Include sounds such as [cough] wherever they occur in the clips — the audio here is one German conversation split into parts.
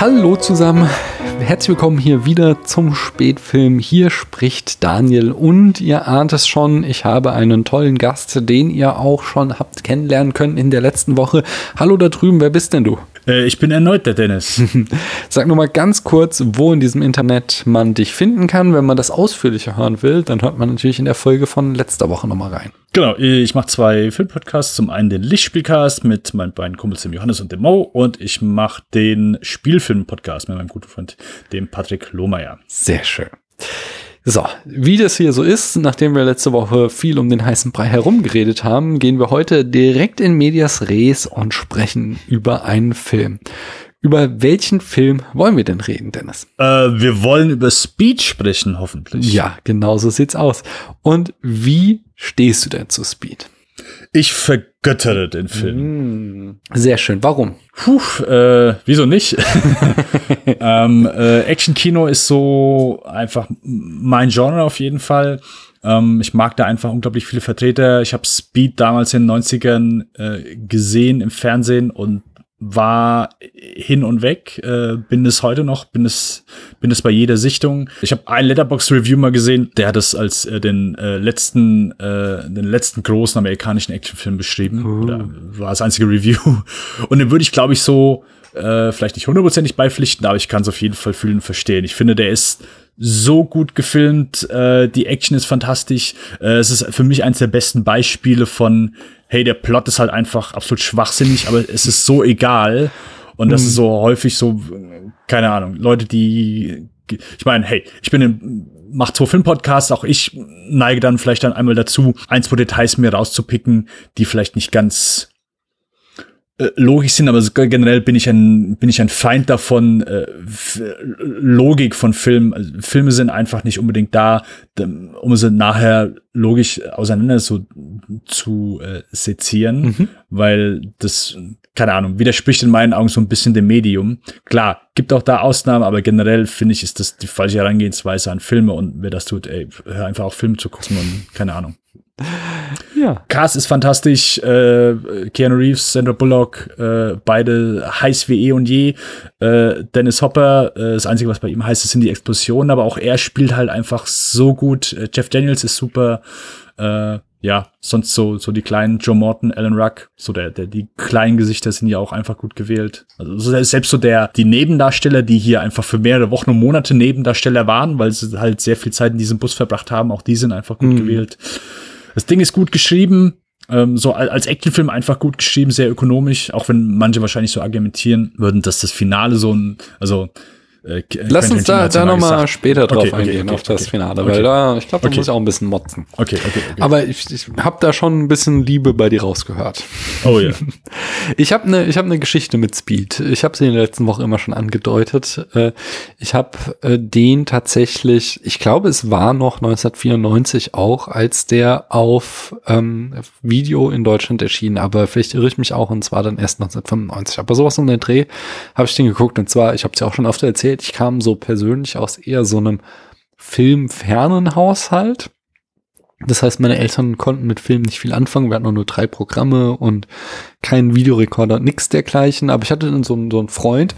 Hallo zusammen, herzlich willkommen hier wieder zum Spätfilm. Hier spricht Daniel und ihr ahnt es schon, ich habe einen tollen Gast, den ihr auch schon habt kennenlernen können in der letzten Woche. Hallo da drüben, wer bist denn du? Äh, ich bin erneut der Dennis. [laughs] Sag nur mal ganz kurz, wo in diesem Internet man dich finden kann. Wenn man das ausführlicher hören will, dann hört man natürlich in der Folge von letzter Woche nochmal rein. Genau, ich mache zwei Filmpodcasts. Zum einen den Lichtspielcast mit meinen beiden Kumpels, dem Johannes und dem Mo. Und ich mache den Spielfilm-Podcast mit meinem guten Freund, dem Patrick Lohmeier. Sehr schön. So, wie das hier so ist, nachdem wir letzte Woche viel um den heißen Brei herumgeredet haben, gehen wir heute direkt in Medias Res und sprechen über einen Film. Über welchen Film wollen wir denn reden, Dennis? Äh, wir wollen über Speed sprechen, hoffentlich. Ja, genau so sieht's aus. Und wie stehst du denn zu Speed? Ich vergöttere den Film. Mm, sehr schön. Warum? Puh, äh, wieso nicht? [laughs] ähm, äh, Action-Kino ist so einfach mein Genre auf jeden Fall. Ähm, ich mag da einfach unglaublich viele Vertreter. Ich habe Speed damals in den 90ern äh, gesehen im Fernsehen und war hin und weg, äh, bin es heute noch, bin es, bin es bei jeder Sichtung. Ich habe ein Letterbox Review mal gesehen, der hat es als äh, den äh, letzten, äh, den letzten großen amerikanischen Actionfilm beschrieben. Uh. Oder war das einzige Review. Und den würde ich, glaube ich, so äh, vielleicht nicht hundertprozentig beipflichten, aber ich kann es auf jeden Fall fühlen und verstehen. Ich finde, der ist so gut gefilmt, äh, die Action ist fantastisch. Äh, es ist für mich eines der besten Beispiele von hey, der Plot ist halt einfach absolut schwachsinnig, aber es ist so egal. Und das mhm. ist so häufig so, keine Ahnung, Leute, die, ich meine, hey, ich bin im, macht so Filmpodcasts, auch ich neige dann vielleicht dann einmal dazu, ein, zwei Details mir rauszupicken, die vielleicht nicht ganz logisch sind, aber generell bin ich ein bin ich ein Feind davon äh, Logik von Filmen. Also Filme sind einfach nicht unbedingt da, um sie nachher logisch auseinander so zu äh, sezieren, mhm. weil das keine Ahnung widerspricht in meinen Augen so ein bisschen dem Medium. Klar, gibt auch da Ausnahmen, aber generell finde ich ist das die falsche Herangehensweise an Filme und wer das tut, ey, hör einfach auf Filme zu gucken und keine Ahnung. Ja. Cast ist fantastisch. Äh, Keanu Reeves, Sandra Bullock, äh, beide heiß wie eh und je. Äh, Dennis Hopper, äh, das Einzige, was bei ihm heißt, sind die Explosionen, aber auch er spielt halt einfach so gut. Äh, Jeff Daniels ist super. Äh, ja, sonst so, so die kleinen Joe Morton, Alan Ruck, so der, der, die kleinen Gesichter sind ja auch einfach gut gewählt. Also selbst so der, die Nebendarsteller, die hier einfach für mehrere Wochen und Monate Nebendarsteller waren, weil sie halt sehr viel Zeit in diesem Bus verbracht haben, auch die sind einfach gut mhm. gewählt. Das Ding ist gut geschrieben, ähm, so als Actionfilm einfach gut geschrieben, sehr ökonomisch, auch wenn manche wahrscheinlich so argumentieren würden, dass das Finale so ein, also äh, Lass uns da, da nochmal später drauf okay, eingehen, okay, okay, auf das Finale, weil da, ich glaube, da muss ich auch ein bisschen motzen. Okay, okay, okay. Aber ich, ich habe da schon ein bisschen Liebe bei dir rausgehört. Oh ja. [laughs] Ich habe eine hab ne Geschichte mit Speed. Ich habe sie in der letzten Woche immer schon angedeutet. Äh, ich habe äh, den tatsächlich, ich glaube, es war noch 1994 auch, als der auf ähm, Video in Deutschland erschien, aber vielleicht irre ich mich auch und zwar dann erst 1995. Aber sowas um den Dreh habe ich den geguckt und zwar, ich habe es ja auch schon oft erzählt, erzählt, ich kam so persönlich aus eher so einem filmfernen Haushalt. Das heißt, meine Eltern konnten mit Filmen nicht viel anfangen. Wir hatten nur drei Programme und keinen Videorekorder, nix dergleichen. Aber ich hatte dann so, so einen Freund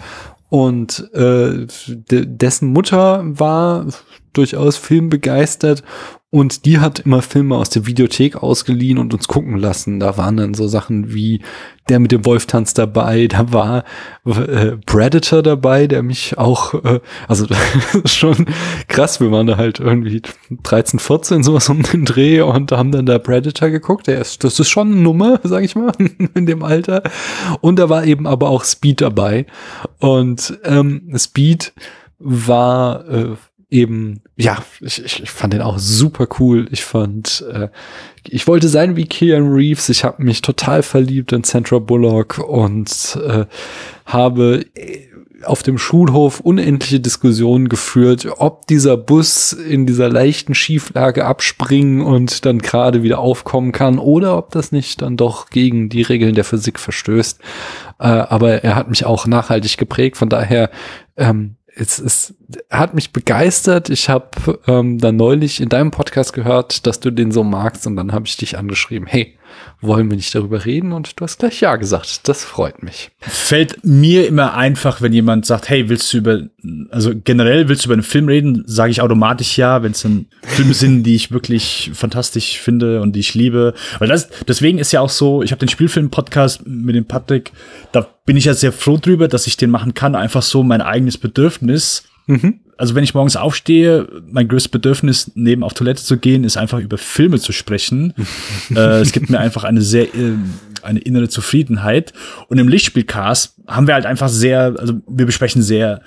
und äh, dessen Mutter war durchaus filmbegeistert und die hat immer Filme aus der Videothek ausgeliehen und uns gucken lassen. Da waren dann so Sachen wie der mit dem Wolftanz dabei, [laughs] da war äh, Predator dabei, der mich auch, äh, also [laughs] schon krass, wir waren da halt irgendwie 13, 14 sowas um den Dreh und haben dann da Predator geguckt. Der ist, das ist schon eine Nummer, [laughs] sag ich mal, in dem Alter. Und da war eben aber auch Speed dabei. Und ähm, Speed war äh, eben, ja, ich, ich, ich fand den auch super cool. Ich fand, äh, ich wollte sein wie Keanu Reeves. Ich habe mich total verliebt in Sandra Bullock und äh, habe äh, auf dem Schulhof unendliche Diskussionen geführt, ob dieser Bus in dieser leichten Schieflage abspringen und dann gerade wieder aufkommen kann oder ob das nicht dann doch gegen die Regeln der Physik verstößt. Äh, aber er hat mich auch nachhaltig geprägt. Von daher ähm, es, es hat mich begeistert. Ich habe ähm, dann neulich in deinem Podcast gehört, dass du den so magst und dann habe ich dich angeschrieben, hey, wollen wir nicht darüber reden und du hast gleich Ja gesagt. Das freut mich. Fällt mir immer einfach, wenn jemand sagt, hey, willst du über, also generell willst du über einen Film reden, sage ich automatisch ja, wenn es dann Filme sind, die ich wirklich fantastisch finde und die ich liebe. Weil das, deswegen ist ja auch so, ich habe den Spielfilm-Podcast mit dem Patrick, da bin ich ja sehr froh drüber, dass ich den machen kann, einfach so mein eigenes Bedürfnis. Mhm also wenn ich morgens aufstehe, mein größtes Bedürfnis, neben auf Toilette zu gehen, ist einfach über Filme zu sprechen. [laughs] äh, es gibt mir einfach eine sehr, äh, eine innere Zufriedenheit. Und im Lichtspielcast haben wir halt einfach sehr, also wir besprechen sehr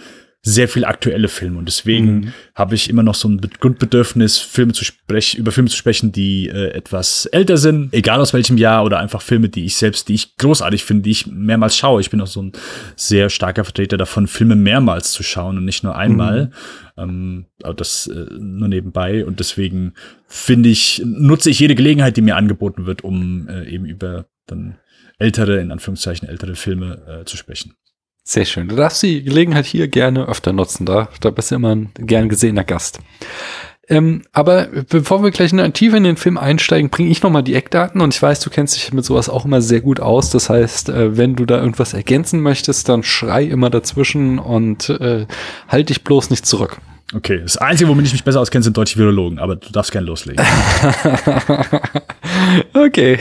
sehr viel aktuelle Filme und deswegen mhm. habe ich immer noch so ein Grundbedürfnis, Filme zu sprechen, über Filme zu sprechen, die äh, etwas älter sind, egal aus welchem Jahr oder einfach Filme, die ich selbst, die ich großartig finde, die ich mehrmals schaue. Ich bin auch so ein sehr starker Vertreter davon, Filme mehrmals zu schauen und nicht nur einmal. Mhm. Ähm, aber das äh, nur nebenbei und deswegen finde ich, nutze ich jede Gelegenheit, die mir angeboten wird, um äh, eben über dann ältere, in Anführungszeichen ältere Filme äh, zu sprechen. Sehr schön. Du darfst die Gelegenheit hier gerne öfter nutzen. Da, da bist du immer ein gern gesehener Gast. Ähm, aber bevor wir gleich in, tiefer in den Film einsteigen, bringe ich nochmal die Eckdaten und ich weiß, du kennst dich mit sowas auch immer sehr gut aus. Das heißt, äh, wenn du da irgendwas ergänzen möchtest, dann schrei immer dazwischen und äh, halt dich bloß nicht zurück. Okay, das Einzige, womit ich mich besser auskenne, sind deutsche Virologen, aber du darfst gerne loslegen. [laughs] okay.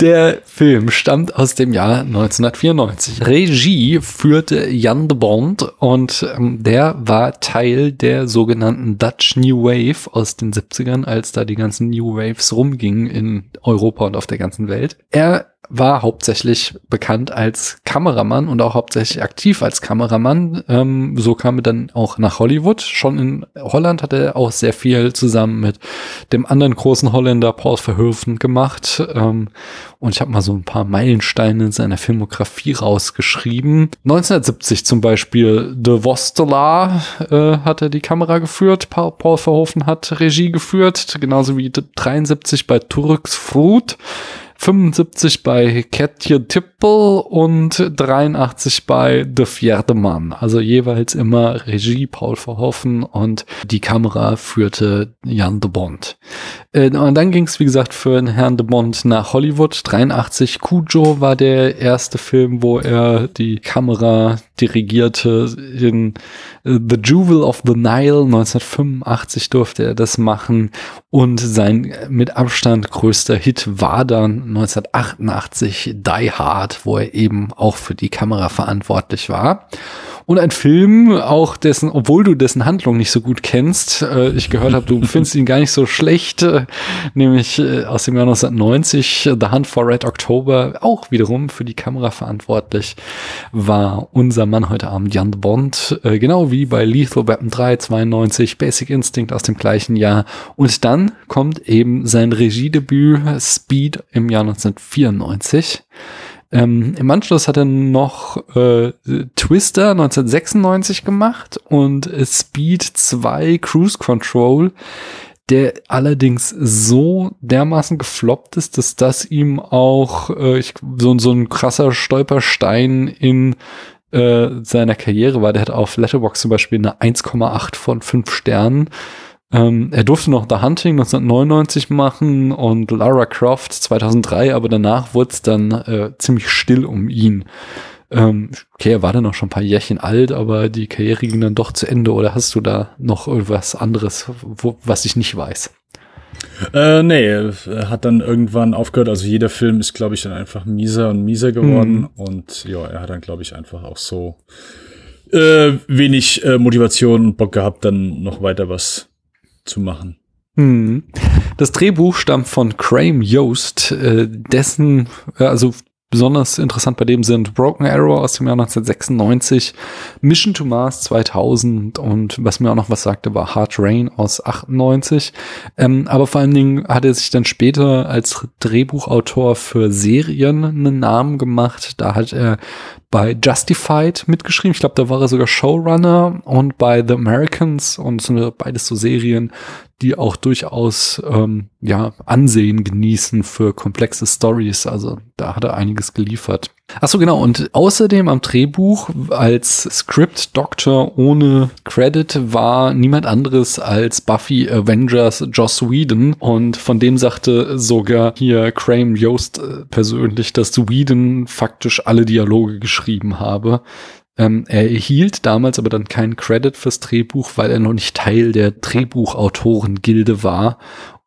Der Film stammt aus dem Jahr 1994. Regie führte Jan de Bond und ähm, der war Teil der sogenannten Dutch New Wave aus den 70ern, als da die ganzen New Waves rumgingen in Europa und auf der ganzen Welt. Er war hauptsächlich bekannt als Kameramann und auch hauptsächlich aktiv als Kameramann. Ähm, so kam er dann auch nach Hollywood. Schon in Holland hat er auch sehr viel zusammen mit dem anderen großen Holländer Paul Verhoeven gemacht. Ähm, und ich habe mal so ein paar Meilensteine in seiner Filmografie rausgeschrieben. 1970 zum Beispiel De Vostela äh, hat er die Kamera geführt. Paul, Paul Verhoeven hat Regie geführt. Genauso wie 73 bei Turks Fruit. 75 bei Ketje Tippel und 83 bei De Vierde Mann. Also jeweils immer Regie Paul Verhoeven und die Kamera führte Jan de Bond. Äh, und dann ging es, wie gesagt, für Herrn de Bond nach Hollywood. 83 Cujo war der erste Film, wo er die Kamera dirigierte. In äh, The Jewel of the Nile 1985 durfte er das machen. Und sein mit Abstand größter Hit war dann 1988 Die Hard, wo er eben auch für die Kamera verantwortlich war. Und ein Film, auch dessen, obwohl du dessen Handlung nicht so gut kennst, äh, ich gehört habe, du [laughs] findest ihn gar nicht so schlecht, äh, nämlich äh, aus dem Jahr 1990, The Hunt for Red October, auch wiederum für die Kamera verantwortlich, war unser Mann heute Abend Jan Bond, äh, genau wie bei Lethal Weapon 3, 92, Basic Instinct aus dem gleichen Jahr. Und dann kommt eben sein Regiedebüt Speed im Jahr 1994. Ähm, Im Anschluss hat er noch äh, Twister 1996 gemacht und Speed 2 Cruise Control, der allerdings so dermaßen gefloppt ist, dass das ihm auch äh, ich, so, so ein krasser Stolperstein in äh, seiner Karriere war. Der hat auf Letterbox zum Beispiel eine 1,8 von 5 Sternen. Ähm, er durfte noch The Hunting 1999 machen und Lara Croft 2003, aber danach wurde es dann äh, ziemlich still um ihn. Ähm, okay, er war dann noch schon ein paar Jährchen alt, aber die Karriere ging dann doch zu Ende. Oder hast du da noch irgendwas anderes, wo, was ich nicht weiß? Äh, nee, er hat dann irgendwann aufgehört. Also jeder Film ist, glaube ich, dann einfach mieser und mieser geworden. Mhm. Und ja, er hat dann, glaube ich, einfach auch so äh, wenig äh, Motivation und Bock gehabt, dann noch weiter was zu machen. Hm. Das Drehbuch stammt von Crame Yost, äh, dessen, also besonders interessant bei dem sind Broken Arrow aus dem Jahr 1996, Mission to Mars 2000 und was mir auch noch was sagte, war Hard Rain aus 98. Ähm, aber vor allen Dingen hat er sich dann später als Drehbuchautor für Serien einen Namen gemacht. Da hat er bei Justified mitgeschrieben. Ich glaube, da war er sogar Showrunner und bei The Americans und so beides so Serien, die auch durchaus ähm, ja Ansehen genießen für komplexe Stories. Also da hat er einiges geliefert. Ach so, genau. Und außerdem am Drehbuch als Script Doctor ohne Credit war niemand anderes als Buffy Avengers Joss Whedon. Und von dem sagte sogar hier Graham Yost äh, persönlich, dass Whedon faktisch alle Dialoge geschrieben habe. Ähm, er erhielt damals aber dann keinen Credit fürs Drehbuch, weil er noch nicht Teil der Drehbuchautorengilde war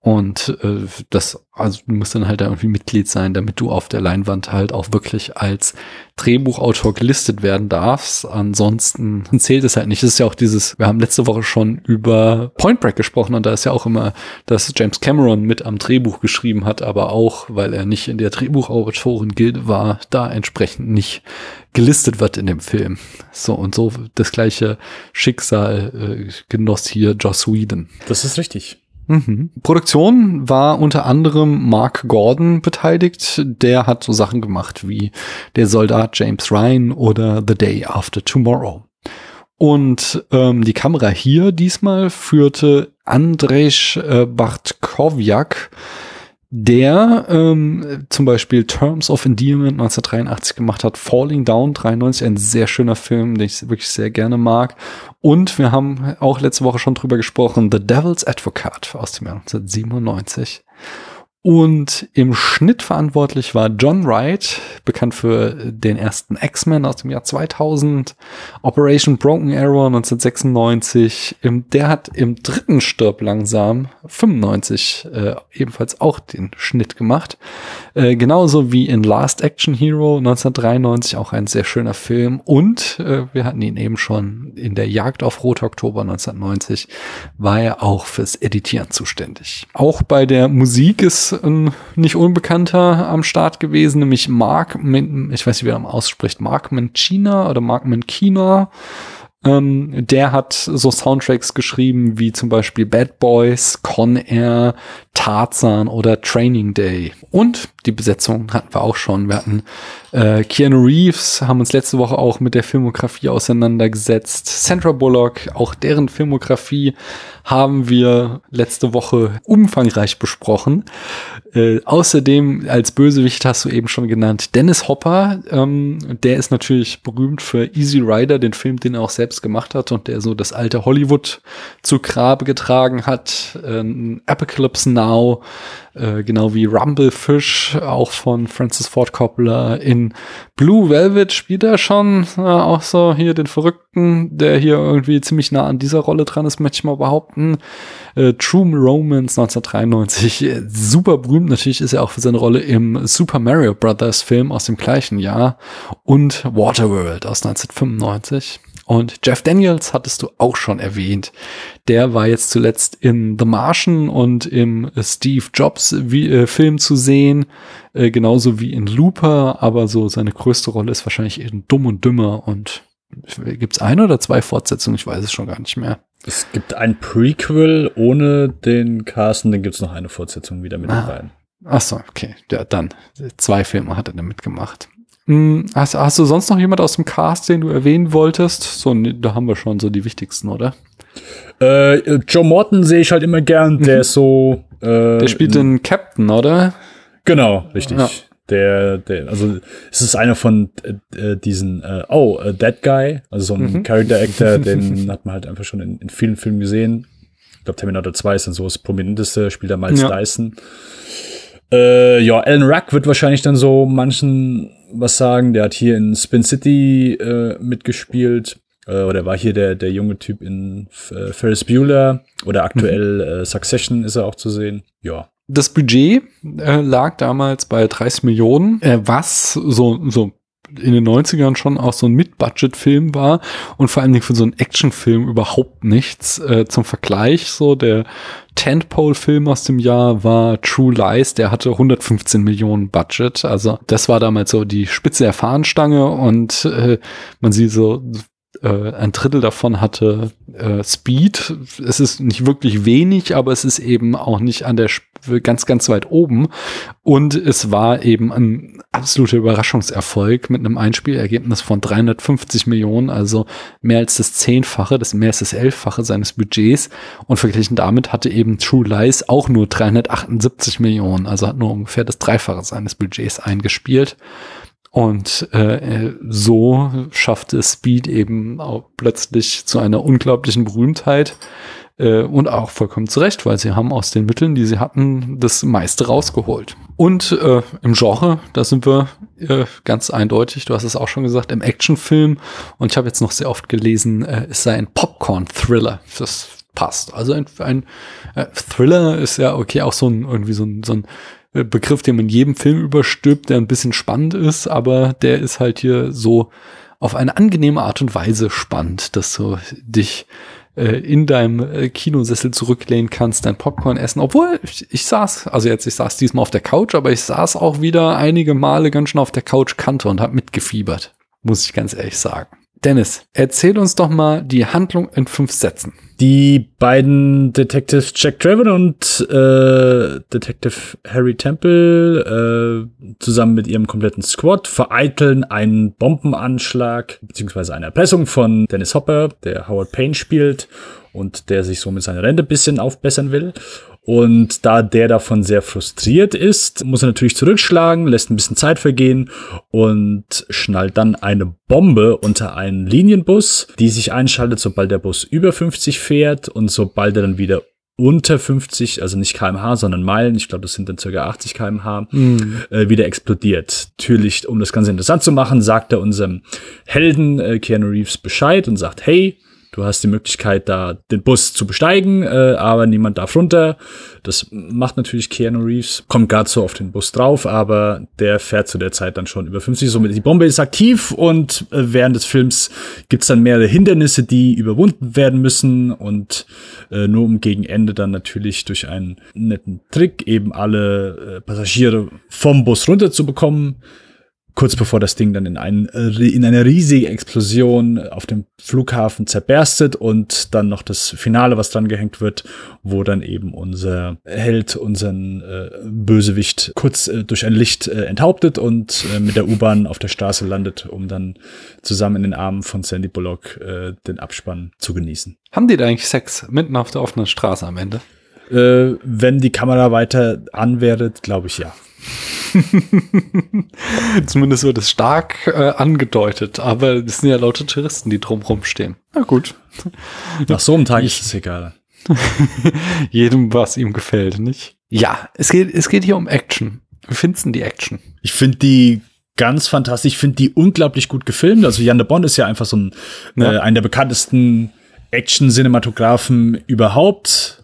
und äh, das, also du musst dann halt da irgendwie Mitglied sein, damit du auf der Leinwand halt auch wirklich als Drehbuchautor gelistet werden darfst. Ansonsten [laughs] zählt es halt nicht. Es ist ja auch dieses, wir haben letzte Woche schon über Point Break gesprochen und da ist ja auch immer, dass James Cameron mit am Drehbuch geschrieben hat, aber auch, weil er nicht in der Drehbuchautorengilde war, da entsprechend nicht gelistet wird in dem Film. So und so das gleiche Schicksal äh, genoss hier Joss Whedon. Das ist richtig. Mhm. Produktion war unter anderem Mark Gordon beteiligt. Der hat so Sachen gemacht wie Der Soldat James Ryan oder The Day After Tomorrow. Und ähm, die Kamera hier diesmal führte Andrzej äh, Bartkowiak, der ähm, zum Beispiel Terms of Endearment 1983 gemacht hat, Falling Down 93, ein sehr schöner Film, den ich wirklich sehr gerne mag. Und wir haben auch letzte Woche schon drüber gesprochen, The Devil's Advocate aus dem Jahr 1997. Und im Schnitt verantwortlich war John Wright, bekannt für den ersten X-Men aus dem Jahr 2000, Operation Broken Arrow 1996. der hat im dritten Stirb langsam 95 äh, ebenfalls auch den Schnitt gemacht. Äh, genauso wie in Last Action Hero 1993, auch ein sehr schöner Film. Und äh, wir hatten ihn eben schon in der Jagd auf Rot Oktober 1990, war er auch fürs Editieren zuständig. Auch bei der Musik ist ein nicht unbekannter am Start gewesen, nämlich Mark, ich weiß nicht, wie er ausspricht, Mark Mancina oder Mark Mancina. Ähm, der hat so Soundtracks geschrieben wie zum Beispiel Bad Boys, Con Air, Tarzan oder Training Day. Und die Besetzung hatten wir auch schon. Wir hatten äh, Keanu Reeves, haben uns letzte Woche auch mit der Filmografie auseinandergesetzt. Sandra Bullock, auch deren Filmografie haben wir letzte Woche umfangreich besprochen. Äh, außerdem als Bösewicht hast du eben schon genannt Dennis Hopper. Ähm, der ist natürlich berühmt für Easy Rider, den Film, den er auch selbst gemacht hat und der so das alte Hollywood zu Grabe getragen hat. Äh, Apocalypse Now, äh, genau wie Rumblefish, auch von Francis Ford Coppola. In Blue Velvet spielt er schon äh, auch so hier den Verrückten, der hier irgendwie ziemlich nah an dieser Rolle dran ist, möchte ich mal behaupten. Äh, True Romance 1993, äh, [laughs] super berühmt natürlich ist er auch für seine Rolle im Super Mario Brothers Film aus dem gleichen Jahr und Waterworld aus 1995. Und Jeff Daniels hattest du auch schon erwähnt. Der war jetzt zuletzt in The Martian und im Steve Jobs äh, Film zu sehen, äh, genauso wie in Looper, aber so seine größte Rolle ist wahrscheinlich in Dumm und Dümmer und gibt's eine oder zwei Fortsetzungen? Ich weiß es schon gar nicht mehr. Es gibt ein Prequel ohne den Cast und dann gibt's noch eine Fortsetzung wieder mit ah. rein. Ach so, okay. Ja, dann. Zwei Filme hat er damit gemacht. Hm, hast, hast du sonst noch jemand aus dem Cast, den du erwähnen wolltest? So, da haben wir schon so die wichtigsten, oder? Äh, Joe Morton sehe ich halt immer gern. Der mhm. ist so. Äh, der spielt den Captain, oder? Genau, richtig. Ja. Der, der, also es ist einer von äh, diesen, äh, oh, uh, That Guy, also so ein mhm. Character Actor, den [laughs] hat man halt einfach schon in, in vielen Filmen gesehen. Ich glaube, Terminator 2 ist dann so das prominenteste, spielt er Miles ja. Dyson. Äh, ja, Alan Ruck wird wahrscheinlich dann so manchen was sagen. Der hat hier in Spin City äh, mitgespielt. Äh, oder war hier der, der junge Typ in äh, Ferris Bueller. Oder aktuell mhm. äh, Succession ist er auch zu sehen. Ja. Das Budget äh, lag damals bei 30 Millionen, äh, was so, so in den 90ern schon auch so ein Mid-Budget-Film war und vor allen Dingen für so einen Actionfilm überhaupt nichts. Äh, zum Vergleich, so der Tentpole-Film aus dem Jahr war True Lies, der hatte 115 Millionen Budget. Also das war damals so die Spitze der Fahnenstange und äh, man sieht so äh, ein Drittel davon hatte äh, Speed. Es ist nicht wirklich wenig, aber es ist eben auch nicht an der Sp ganz, ganz weit oben. Und es war eben ein absoluter Überraschungserfolg mit einem Einspielergebnis von 350 Millionen, also mehr als das Zehnfache, das mehr als das Elffache seines Budgets. Und verglichen damit hatte eben True Lies auch nur 378 Millionen, also hat nur ungefähr das Dreifache seines Budgets eingespielt. Und äh, so schaffte Speed eben auch plötzlich zu einer unglaublichen Berühmtheit äh, und auch vollkommen zurecht, weil sie haben aus den Mitteln, die sie hatten, das meiste rausgeholt. Und äh, im Genre, da sind wir äh, ganz eindeutig, du hast es auch schon gesagt, im Actionfilm. Und ich habe jetzt noch sehr oft gelesen, äh, es sei ein Popcorn-Thriller. Das passt. Also ein, ein äh, Thriller ist ja okay, auch so ein irgendwie so ein, so ein Begriff, den man in jedem Film überstülpt, der ein bisschen spannend ist, aber der ist halt hier so auf eine angenehme Art und Weise spannend, dass du dich äh, in deinem äh, Kinosessel zurücklehnen kannst, dein Popcorn essen. Obwohl ich, ich saß, also jetzt ich saß diesmal auf der Couch, aber ich saß auch wieder einige Male ganz schön auf der Couch Kante und habe mitgefiebert, muss ich ganz ehrlich sagen. Dennis, erzähl uns doch mal die Handlung in fünf Sätzen. Die beiden Detectives Jack Trevor und äh, Detective Harry Temple äh, zusammen mit ihrem kompletten Squad vereiteln einen Bombenanschlag beziehungsweise eine Erpressung von Dennis Hopper, der Howard Payne spielt und der sich so mit seiner Rente bisschen aufbessern will. Und da der davon sehr frustriert ist, muss er natürlich zurückschlagen, lässt ein bisschen Zeit vergehen und schnallt dann eine Bombe unter einen Linienbus, die sich einschaltet, sobald der Bus über 50 fährt und sobald er dann wieder unter 50, also nicht kmh, sondern Meilen, ich glaube, das sind dann circa 80 kmh, mhm. äh, wieder explodiert. Natürlich, um das Ganze interessant zu machen, sagt er unserem Helden äh, Keanu Reeves Bescheid und sagt, hey, Du hast die Möglichkeit, da den Bus zu besteigen, äh, aber niemand darf runter. Das macht natürlich Keanu Reeves, kommt gerade so auf den Bus drauf, aber der fährt zu der Zeit dann schon über 50. Somit die Bombe ist aktiv und äh, während des Films gibt's dann mehrere Hindernisse, die überwunden werden müssen und äh, nur um gegen Ende dann natürlich durch einen netten Trick eben alle äh, Passagiere vom Bus runterzubekommen kurz bevor das Ding dann in, ein, in eine riesige Explosion auf dem Flughafen zerberstet und dann noch das Finale, was dran gehängt wird, wo dann eben unser Held unseren äh, Bösewicht kurz äh, durch ein Licht äh, enthauptet und äh, mit der U-Bahn auf der Straße landet, um dann zusammen in den Armen von Sandy Bullock äh, den Abspann zu genießen. Haben die da eigentlich Sex mitten auf der offenen Straße am Ende? Äh, wenn die Kamera weiter an wäre, glaube ich ja. [laughs] Zumindest wird es stark äh, angedeutet, aber es sind ja lauter Touristen, die drumherum stehen. Na gut. Nach so einem Tag ist es egal. [laughs] Jedem, was ihm gefällt, nicht? Ja, es geht, es geht hier um Action. Wie findest du die Action? Ich finde die ganz fantastisch. Ich finde die unglaublich gut gefilmt. Also Jan de Bond ist ja einfach so ein, ja. äh, einer der bekanntesten Action-Cinematografen überhaupt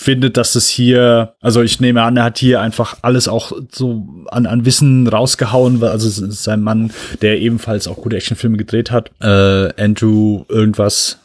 finde, dass es hier, also ich nehme an, er hat hier einfach alles auch so an, an Wissen rausgehauen, also sein Mann, der ebenfalls auch gute Actionfilme gedreht hat, äh, Andrew irgendwas,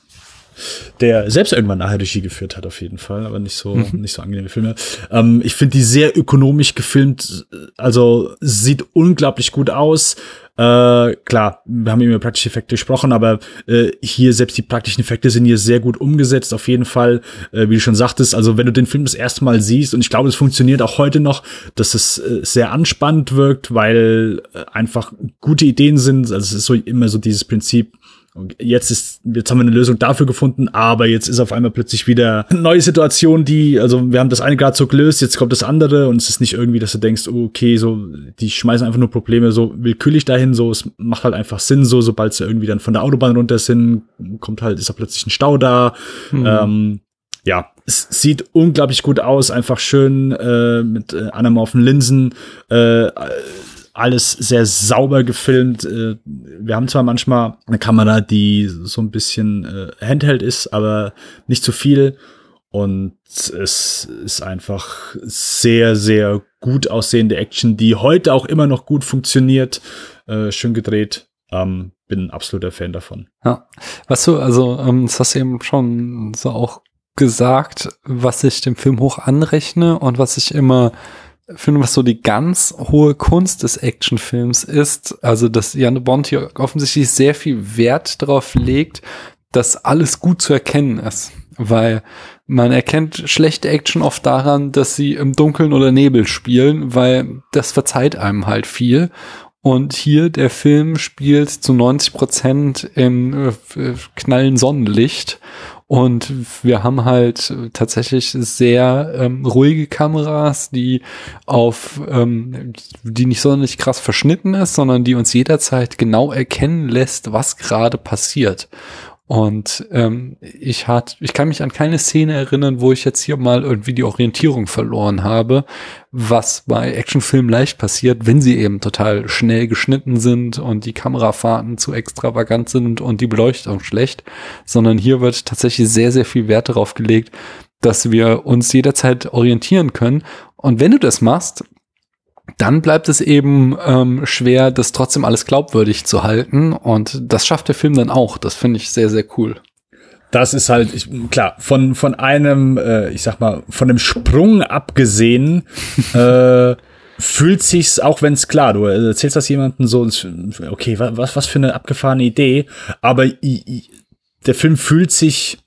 der selbst irgendwann nachher Regie geführt hat, auf jeden Fall, aber nicht so, mhm. nicht so angenehme Filme. Ähm, ich finde die sehr ökonomisch gefilmt, also sieht unglaublich gut aus. Äh, klar, wir haben über praktische Effekte gesprochen, aber äh, hier selbst die praktischen Effekte sind hier sehr gut umgesetzt, auf jeden Fall, äh, wie du schon sagtest. Also wenn du den Film das erste Mal siehst, und ich glaube, es funktioniert auch heute noch, dass es äh, sehr anspannend wirkt, weil äh, einfach gute Ideen sind. Also es ist so immer so dieses Prinzip, jetzt ist, jetzt haben wir eine Lösung dafür gefunden, aber jetzt ist auf einmal plötzlich wieder eine neue Situation, die, also wir haben das eine gerade so gelöst, jetzt kommt das andere und es ist nicht irgendwie, dass du denkst, oh, okay, so, die schmeißen einfach nur Probleme so willkürlich dahin, so, es macht halt einfach Sinn, so, sobald sie irgendwie dann von der Autobahn runter sind, kommt halt, ist da plötzlich ein Stau da, mhm. ähm, ja, es sieht unglaublich gut aus, einfach schön äh, mit äh, anamorphen Linsen, äh, alles sehr sauber gefilmt. Äh, wir haben zwar manchmal eine Kamera, die so ein bisschen äh, Handheld ist, aber nicht zu viel. Und es ist einfach sehr, sehr gut aussehende Action, die heute auch immer noch gut funktioniert. Äh, schön gedreht. Ähm, bin ein absoluter Fan davon. Ja, was du, also, ähm, das hast du eben schon so auch gesagt, was ich dem Film hoch anrechne und was ich immer finde, was so die ganz hohe Kunst des Actionfilms ist, also dass Jan Bond hier offensichtlich sehr viel Wert darauf legt, dass alles gut zu erkennen ist. Weil man erkennt schlechte Action oft daran, dass sie im Dunkeln oder Nebel spielen, weil das verzeiht einem halt viel. Und hier der Film spielt zu 90 Prozent in äh, knallen Sonnenlicht Und wir haben halt tatsächlich sehr ähm, ruhige Kameras, die auf, ähm, die nicht sonderlich krass verschnitten ist, sondern die uns jederzeit genau erkennen lässt, was gerade passiert. Und ähm, ich hat, ich kann mich an keine Szene erinnern, wo ich jetzt hier mal irgendwie die Orientierung verloren habe, was bei Actionfilmen leicht passiert, wenn sie eben total schnell geschnitten sind und die Kamerafahrten zu extravagant sind und die Beleuchtung schlecht, sondern hier wird tatsächlich sehr, sehr viel Wert darauf gelegt, dass wir uns jederzeit orientieren können. Und wenn du das machst, dann bleibt es eben ähm, schwer, das trotzdem alles glaubwürdig zu halten. Und das schafft der Film dann auch. Das finde ich sehr, sehr cool. Das ist halt, ich, klar, von, von einem, äh, ich sag mal, von einem Sprung abgesehen, [laughs] äh, fühlt sich's, auch wenn es klar, du erzählst das jemandem so, okay, was, was für eine abgefahrene Idee, aber i, i, der Film fühlt sich,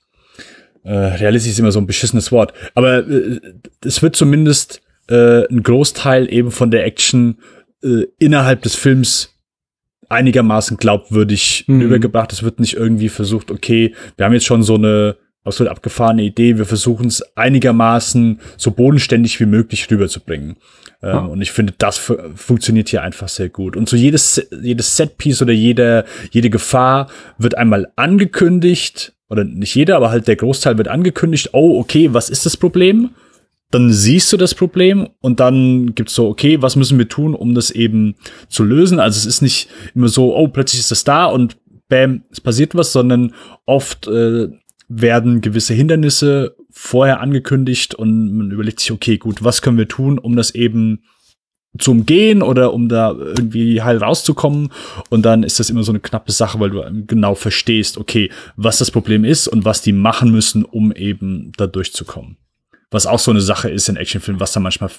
äh, realistisch ist immer so ein beschissenes Wort, aber äh, es wird zumindest äh, ein Großteil eben von der Action äh, innerhalb des Films einigermaßen glaubwürdig mhm. übergebracht. Es wird nicht irgendwie versucht, okay, wir haben jetzt schon so eine absolut abgefahrene Idee, wir versuchen es einigermaßen so bodenständig wie möglich rüberzubringen. Ähm, ja. Und ich finde, das funktioniert hier einfach sehr gut. Und so jedes, jedes Setpiece oder jede, jede Gefahr wird einmal angekündigt, oder nicht jeder, aber halt der Großteil wird angekündigt, oh, okay, was ist das Problem? Dann siehst du das Problem und dann gibt's so, okay, was müssen wir tun, um das eben zu lösen? Also es ist nicht immer so, oh, plötzlich ist das da und bam, es passiert was, sondern oft äh, werden gewisse Hindernisse vorher angekündigt und man überlegt sich, okay, gut, was können wir tun, um das eben zu umgehen oder um da irgendwie heil rauszukommen. Und dann ist das immer so eine knappe Sache, weil du genau verstehst, okay, was das Problem ist und was die machen müssen, um eben da durchzukommen was auch so eine Sache ist in Actionfilmen, was da manchmal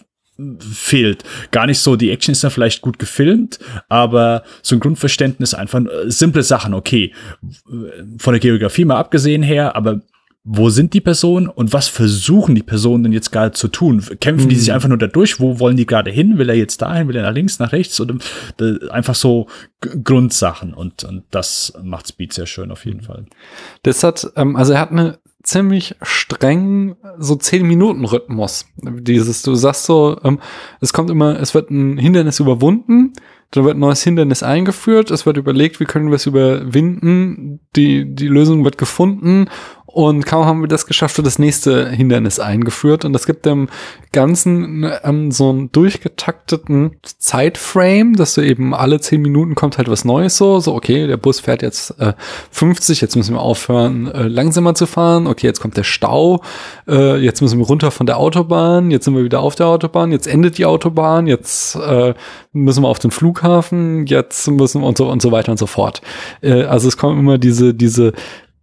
fehlt. Gar nicht so, die Action ist ja vielleicht gut gefilmt, aber so ein Grundverständnis einfach äh, simple Sachen, okay, von der Geografie mal abgesehen her, aber wo sind die Personen und was versuchen die Personen denn jetzt gerade zu tun? Kämpfen die sich mhm. einfach nur da durch? Wo wollen die gerade hin? Will er jetzt dahin? Will er nach links, nach rechts? Oder äh, einfach so Grundsachen und, und das macht Speed sehr schön auf jeden Fall. Das hat, ähm, also er hat eine ziemlich streng so zehn Minuten Rhythmus. Dieses, du sagst so, ähm, es kommt immer, es wird ein Hindernis überwunden, dann wird ein neues Hindernis eingeführt, es wird überlegt, wie können wir es überwinden, die, die Lösung wird gefunden und kaum haben wir das geschafft, wird das nächste Hindernis eingeführt. Und das gibt dem Ganzen ähm, so einen durchgetakteten Zeitframe, dass du eben alle zehn Minuten kommt halt was Neues so. So, okay, der Bus fährt jetzt äh, 50, jetzt müssen wir aufhören, äh, langsamer zu fahren. Okay, jetzt kommt der Stau. Äh, jetzt müssen wir runter von der Autobahn. Jetzt sind wir wieder auf der Autobahn. Jetzt endet die Autobahn. Jetzt äh, müssen wir auf den Flughafen. Jetzt müssen wir und so und so weiter und so fort. Äh, also es kommen immer diese, diese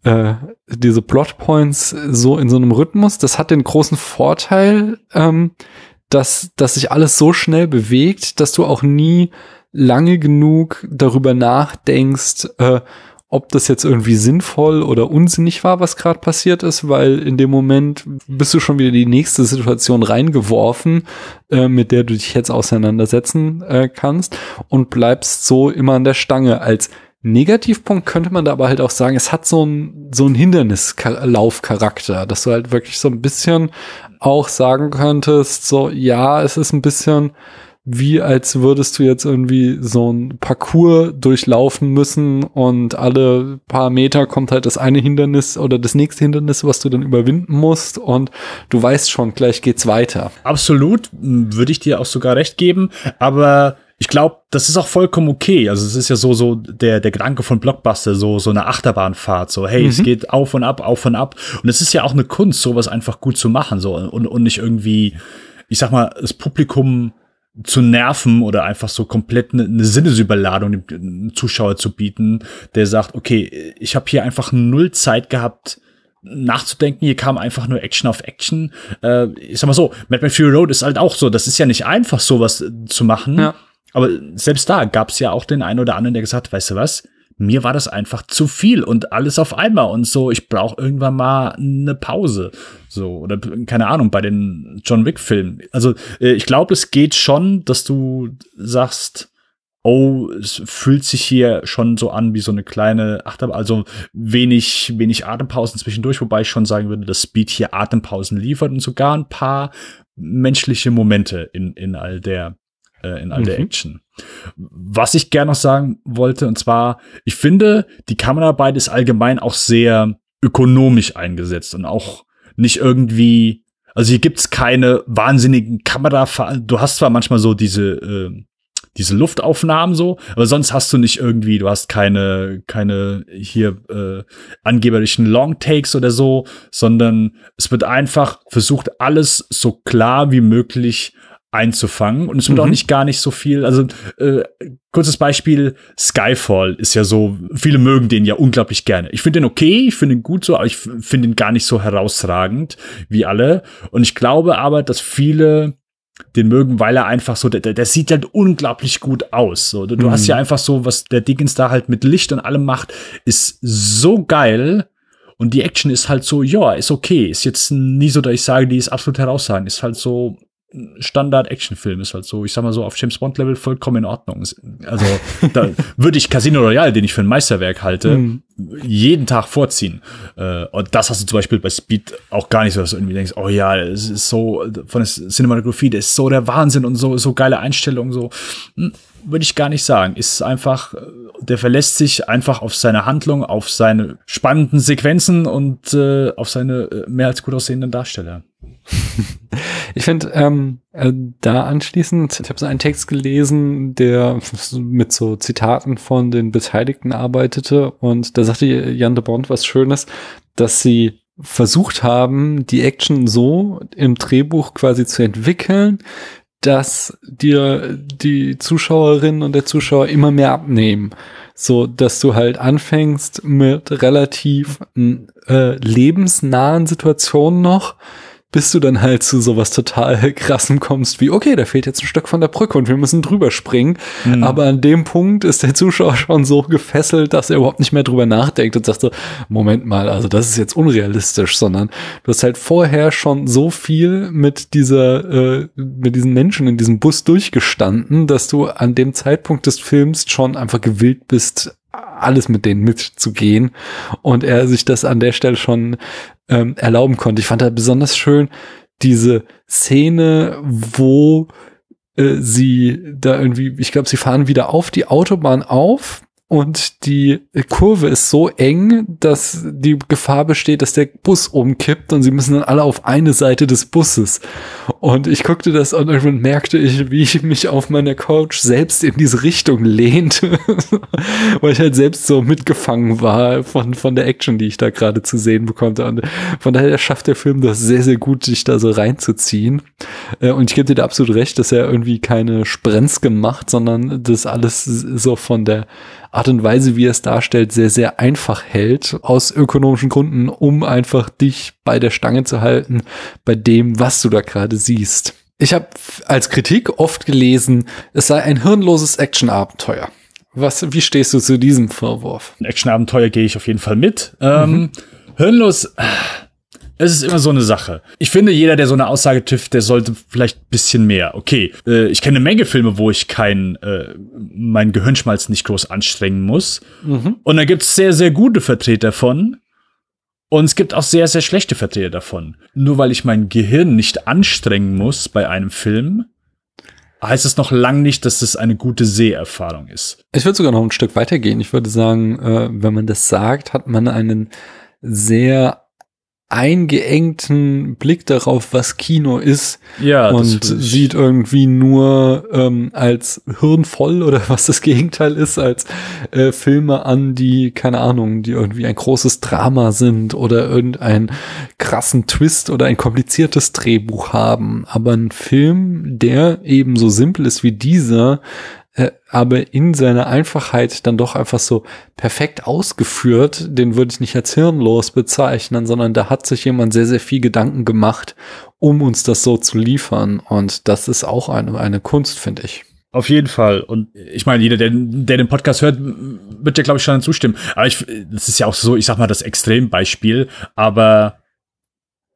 äh, diese Plotpoints so in so einem Rhythmus. Das hat den großen Vorteil, ähm, dass, dass sich alles so schnell bewegt, dass du auch nie lange genug darüber nachdenkst, äh, ob das jetzt irgendwie sinnvoll oder unsinnig war, was gerade passiert ist, weil in dem Moment bist du schon wieder die nächste Situation reingeworfen, äh, mit der du dich jetzt auseinandersetzen äh, kannst und bleibst so immer an der Stange als Negativpunkt könnte man da aber halt auch sagen, es hat so ein, so ein Hindernislaufcharakter, dass du halt wirklich so ein bisschen auch sagen könntest, so, ja, es ist ein bisschen wie als würdest du jetzt irgendwie so ein Parcours durchlaufen müssen und alle paar Meter kommt halt das eine Hindernis oder das nächste Hindernis, was du dann überwinden musst und du weißt schon, gleich geht's weiter. Absolut, würde ich dir auch sogar recht geben, aber ich glaube, das ist auch vollkommen okay. Also es ist ja so so der der Gedanke von Blockbuster, so so eine Achterbahnfahrt, so hey, mhm. es geht auf und ab, auf und ab. Und es ist ja auch eine Kunst, sowas einfach gut zu machen, so und und nicht irgendwie, ich sag mal, das Publikum zu nerven oder einfach so komplett eine, eine Sinnesüberladung dem Zuschauer zu bieten, der sagt, okay, ich habe hier einfach null Zeit gehabt, nachzudenken. Hier kam einfach nur Action auf Action. Äh, ich sag mal so, Mad Max Fury Road ist halt auch so. Das ist ja nicht einfach, sowas zu machen. Ja. Aber selbst da gab es ja auch den einen oder anderen, der gesagt weißt du was, mir war das einfach zu viel und alles auf einmal und so, ich brauche irgendwann mal eine Pause. So, oder keine Ahnung, bei den John Wick-Filmen. Also, äh, ich glaube, es geht schon, dass du sagst, oh, es fühlt sich hier schon so an wie so eine kleine Achterbahn, also wenig, wenig Atempausen zwischendurch, wobei ich schon sagen würde, dass Speed hier Atempausen liefert und sogar ein paar menschliche Momente in, in all der, äh, in all mhm. der Action. Was ich gerne noch sagen wollte, und zwar, ich finde, die Kameraarbeit ist allgemein auch sehr ökonomisch eingesetzt und auch nicht irgendwie, also hier gibt's keine wahnsinnigen Kamera, du hast zwar manchmal so diese, äh, diese Luftaufnahmen so, aber sonst hast du nicht irgendwie, du hast keine, keine hier äh, angeberischen Longtakes oder so, sondern es wird einfach versucht, alles so klar wie möglich einzufangen und es wird mhm. auch nicht gar nicht so viel. Also äh, kurzes Beispiel: Skyfall ist ja so. Viele mögen den ja unglaublich gerne. Ich finde den okay, ich finde ihn gut so, aber ich finde ihn gar nicht so herausragend wie alle. Und ich glaube aber, dass viele den mögen, weil er einfach so, der, der sieht halt unglaublich gut aus. So, du, du hast ja mhm. einfach so, was der Dickens da halt mit Licht und allem macht, ist so geil. Und die Action ist halt so, ja, ist okay. Ist jetzt nie so, dass ich sage, die ist absolut herausragend. Ist halt so, Standard-Action-Film ist halt so, ich sag mal so, auf James Bond-Level vollkommen in Ordnung. Also da [laughs] würde ich Casino Royale, den ich für ein Meisterwerk halte, mhm. jeden Tag vorziehen. Äh, und das hast du zum Beispiel bei Speed auch gar nicht so, dass du irgendwie denkst, oh ja, es ist so, von der Cinematografie, das ist so der Wahnsinn und so, so geile Einstellungen, so. Würde ich gar nicht sagen. Ist einfach, der verlässt sich einfach auf seine Handlung, auf seine spannenden Sequenzen und äh, auf seine äh, mehr als gut aussehenden Darsteller. Ich finde, ähm, äh, da anschließend, ich habe so einen Text gelesen, der mit so Zitaten von den Beteiligten arbeitete und da sagte Jan de Bond was Schönes, dass sie versucht haben, die Action so im Drehbuch quasi zu entwickeln, dass dir die Zuschauerinnen und der Zuschauer immer mehr abnehmen. So, dass du halt anfängst mit relativ äh, lebensnahen Situationen noch, bis du dann halt zu sowas total krassem kommst, wie, okay, da fehlt jetzt ein Stück von der Brücke und wir müssen drüber springen. Mhm. Aber an dem Punkt ist der Zuschauer [laughs] schon so gefesselt, dass er überhaupt nicht mehr drüber nachdenkt und sagt so, Moment mal, also das ist jetzt unrealistisch, sondern du hast halt vorher schon so viel mit dieser, äh, mit diesen Menschen in diesem Bus durchgestanden, dass du an dem Zeitpunkt des Films schon einfach gewillt bist, alles mit denen mitzugehen und er sich das an der Stelle schon ähm, erlauben konnte. Ich fand da besonders schön diese Szene, wo äh, sie da irgendwie, ich glaube, sie fahren wieder auf die Autobahn auf und die Kurve ist so eng, dass die Gefahr besteht, dass der Bus umkippt und sie müssen dann alle auf eine Seite des Busses. Und ich guckte das und irgendwann merkte ich, wie ich mich auf meiner Couch selbst in diese Richtung lehnte, [laughs] weil ich halt selbst so mitgefangen war von, von der Action, die ich da gerade zu sehen bekommte. Und von daher schafft der Film das sehr, sehr gut, sich da so reinzuziehen. Äh, und ich gebe dir da absolut recht, dass er irgendwie keine Sprenzke macht, sondern das alles so von der Art und Weise, wie er es darstellt, sehr, sehr einfach hält, aus ökonomischen Gründen, um einfach dich bei der Stange zu halten, bei dem, was du da gerade siehst. Ich habe als Kritik oft gelesen, es sei ein hirnloses Actionabenteuer. Was, wie stehst du zu diesem Vorwurf? Ein Actionabenteuer gehe ich auf jeden Fall mit. Ähm, mhm. hirnlos, es ist immer so eine Sache. Ich finde, jeder, der so eine Aussage trifft, der sollte vielleicht ein bisschen mehr. Okay, äh, ich kenne eine Menge Filme, wo ich kein, äh, mein Gehirnschmalz nicht groß anstrengen muss. Mhm. Und da gibt es sehr, sehr gute Vertreter von. Und es gibt auch sehr, sehr schlechte Vertreter davon. Nur weil ich mein Gehirn nicht anstrengen muss bei einem Film, heißt es noch lang nicht, dass es eine gute Seherfahrung ist. Ich würde sogar noch ein Stück weitergehen. Ich würde sagen, äh, wenn man das sagt, hat man einen sehr eingeengten Blick darauf, was Kino ist ja, und sieht irgendwie nur ähm, als hirnvoll oder [laughs] was das Gegenteil ist, als äh, Filme an, die, keine Ahnung, die irgendwie ein großes Drama sind oder irgendeinen krassen Twist oder ein kompliziertes Drehbuch haben. Aber ein Film, der eben so simpel ist wie dieser, äh, aber in seiner Einfachheit dann doch einfach so perfekt ausgeführt, den würde ich nicht als hirnlos bezeichnen, sondern da hat sich jemand sehr, sehr viel Gedanken gemacht, um uns das so zu liefern. Und das ist auch eine, eine Kunst, finde ich. Auf jeden Fall. Und ich meine, jeder, der, der den Podcast hört, wird ja, glaube ich, schon zustimmen. Aber ich, das ist ja auch so, ich sag mal, das Extrembeispiel. Aber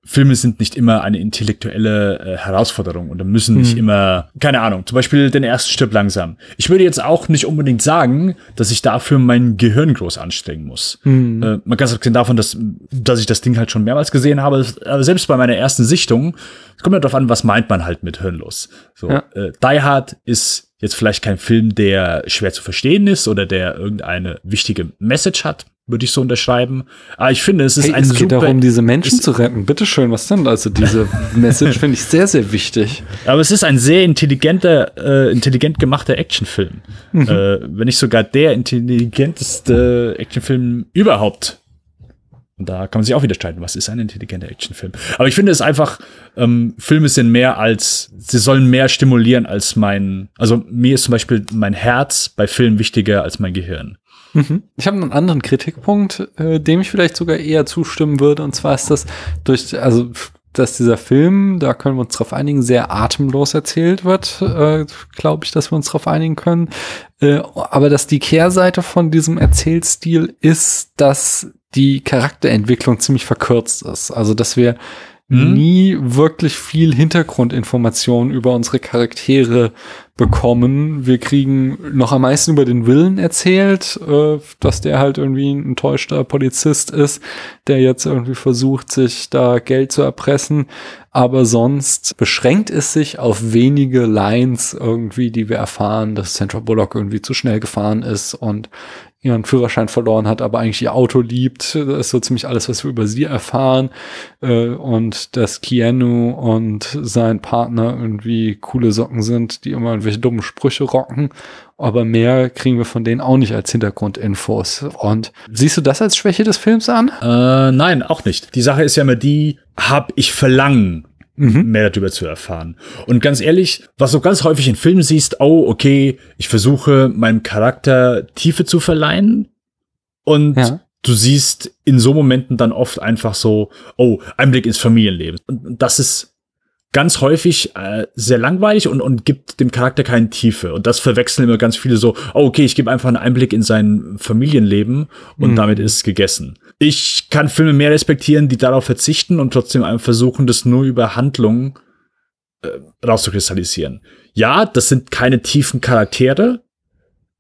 Filme sind nicht immer eine intellektuelle äh, Herausforderung und da müssen nicht mhm. immer, keine Ahnung, zum Beispiel den ersten Stück langsam. Ich würde jetzt auch nicht unbedingt sagen, dass ich dafür mein Gehirn groß anstrengen muss. Mhm. Äh, man kann es abgesehen davon, dass, dass ich das Ding halt schon mehrmals gesehen habe, aber selbst bei meiner ersten Sichtung, es kommt ja darauf an, was meint man halt mit hirnlos. So, ja. äh, Die Hard ist jetzt vielleicht kein Film, der schwer zu verstehen ist oder der irgendeine wichtige Message hat würde ich so unterschreiben. Aber ich finde, es ist hey, ein es geht darum, diese Menschen zu retten. Bitteschön, was denn? Also diese [laughs] Message finde ich sehr, sehr wichtig. Aber es ist ein sehr intelligenter, äh, intelligent gemachter Actionfilm. Mhm. Äh, wenn nicht sogar der intelligenteste Actionfilm überhaupt. Und da kann man sich auch wieder streiten, was ist ein intelligenter Actionfilm. Aber ich finde es einfach, ähm, Filme sind mehr als, sie sollen mehr stimulieren als mein, also mir ist zum Beispiel mein Herz bei Filmen wichtiger als mein Gehirn. Mhm. Ich habe einen anderen Kritikpunkt, äh, dem ich vielleicht sogar eher zustimmen würde. Und zwar ist das durch, also dass dieser Film, da können wir uns drauf einigen, sehr atemlos erzählt wird, äh, glaube ich, dass wir uns drauf einigen können. Äh, aber dass die Kehrseite von diesem Erzählstil ist, dass die Charakterentwicklung ziemlich verkürzt ist. Also dass wir mhm. nie wirklich viel Hintergrundinformationen über unsere Charaktere bekommen. Wir kriegen noch am meisten über den Willen erzählt, äh, dass der halt irgendwie ein enttäuschter Polizist ist, der jetzt irgendwie versucht, sich da Geld zu erpressen. Aber sonst beschränkt es sich auf wenige Lines irgendwie, die wir erfahren, dass Sandra Bullock irgendwie zu schnell gefahren ist und ihren Führerschein verloren hat, aber eigentlich ihr Auto liebt. Das ist so ziemlich alles, was wir über sie erfahren. Äh, und dass Keanu und sein Partner irgendwie coole Socken sind, die immer irgendwelche dummen Sprüche rocken. Aber mehr kriegen wir von denen auch nicht als Hintergrundinfos. Und siehst du das als Schwäche des Films an? Äh, nein, auch nicht. Die Sache ist ja immer die, hab ich Verlangen mhm. mehr darüber zu erfahren. Und ganz ehrlich, was du ganz häufig in Filmen siehst, oh, okay, ich versuche meinem Charakter Tiefe zu verleihen und ja. du siehst in so Momenten dann oft einfach so, oh, Einblick ins Familienleben. Und das ist ganz häufig äh, sehr langweilig und, und gibt dem Charakter keine Tiefe. Und das verwechseln immer ganz viele so, oh, okay, ich gebe einfach einen Einblick in sein Familienleben und mhm. damit ist es gegessen. Ich kann Filme mehr respektieren, die darauf verzichten und trotzdem einfach versuchen, das nur über Handlungen äh, rauszukristallisieren. Ja, das sind keine tiefen Charaktere,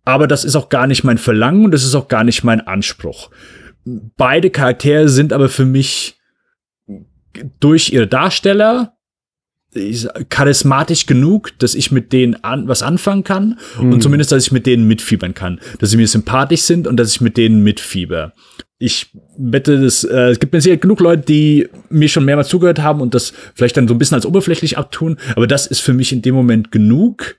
aber das ist auch gar nicht mein Verlangen und das ist auch gar nicht mein Anspruch. Beide Charaktere sind aber für mich durch ihre Darsteller charismatisch genug, dass ich mit denen an, was anfangen kann mhm. und zumindest, dass ich mit denen mitfiebern kann, dass sie mir sympathisch sind und dass ich mit denen mitfieber. Ich wette, das, äh, es gibt mir sehr genug Leute, die mir schon mehrmals zugehört haben und das vielleicht dann so ein bisschen als oberflächlich abtun, aber das ist für mich in dem Moment genug.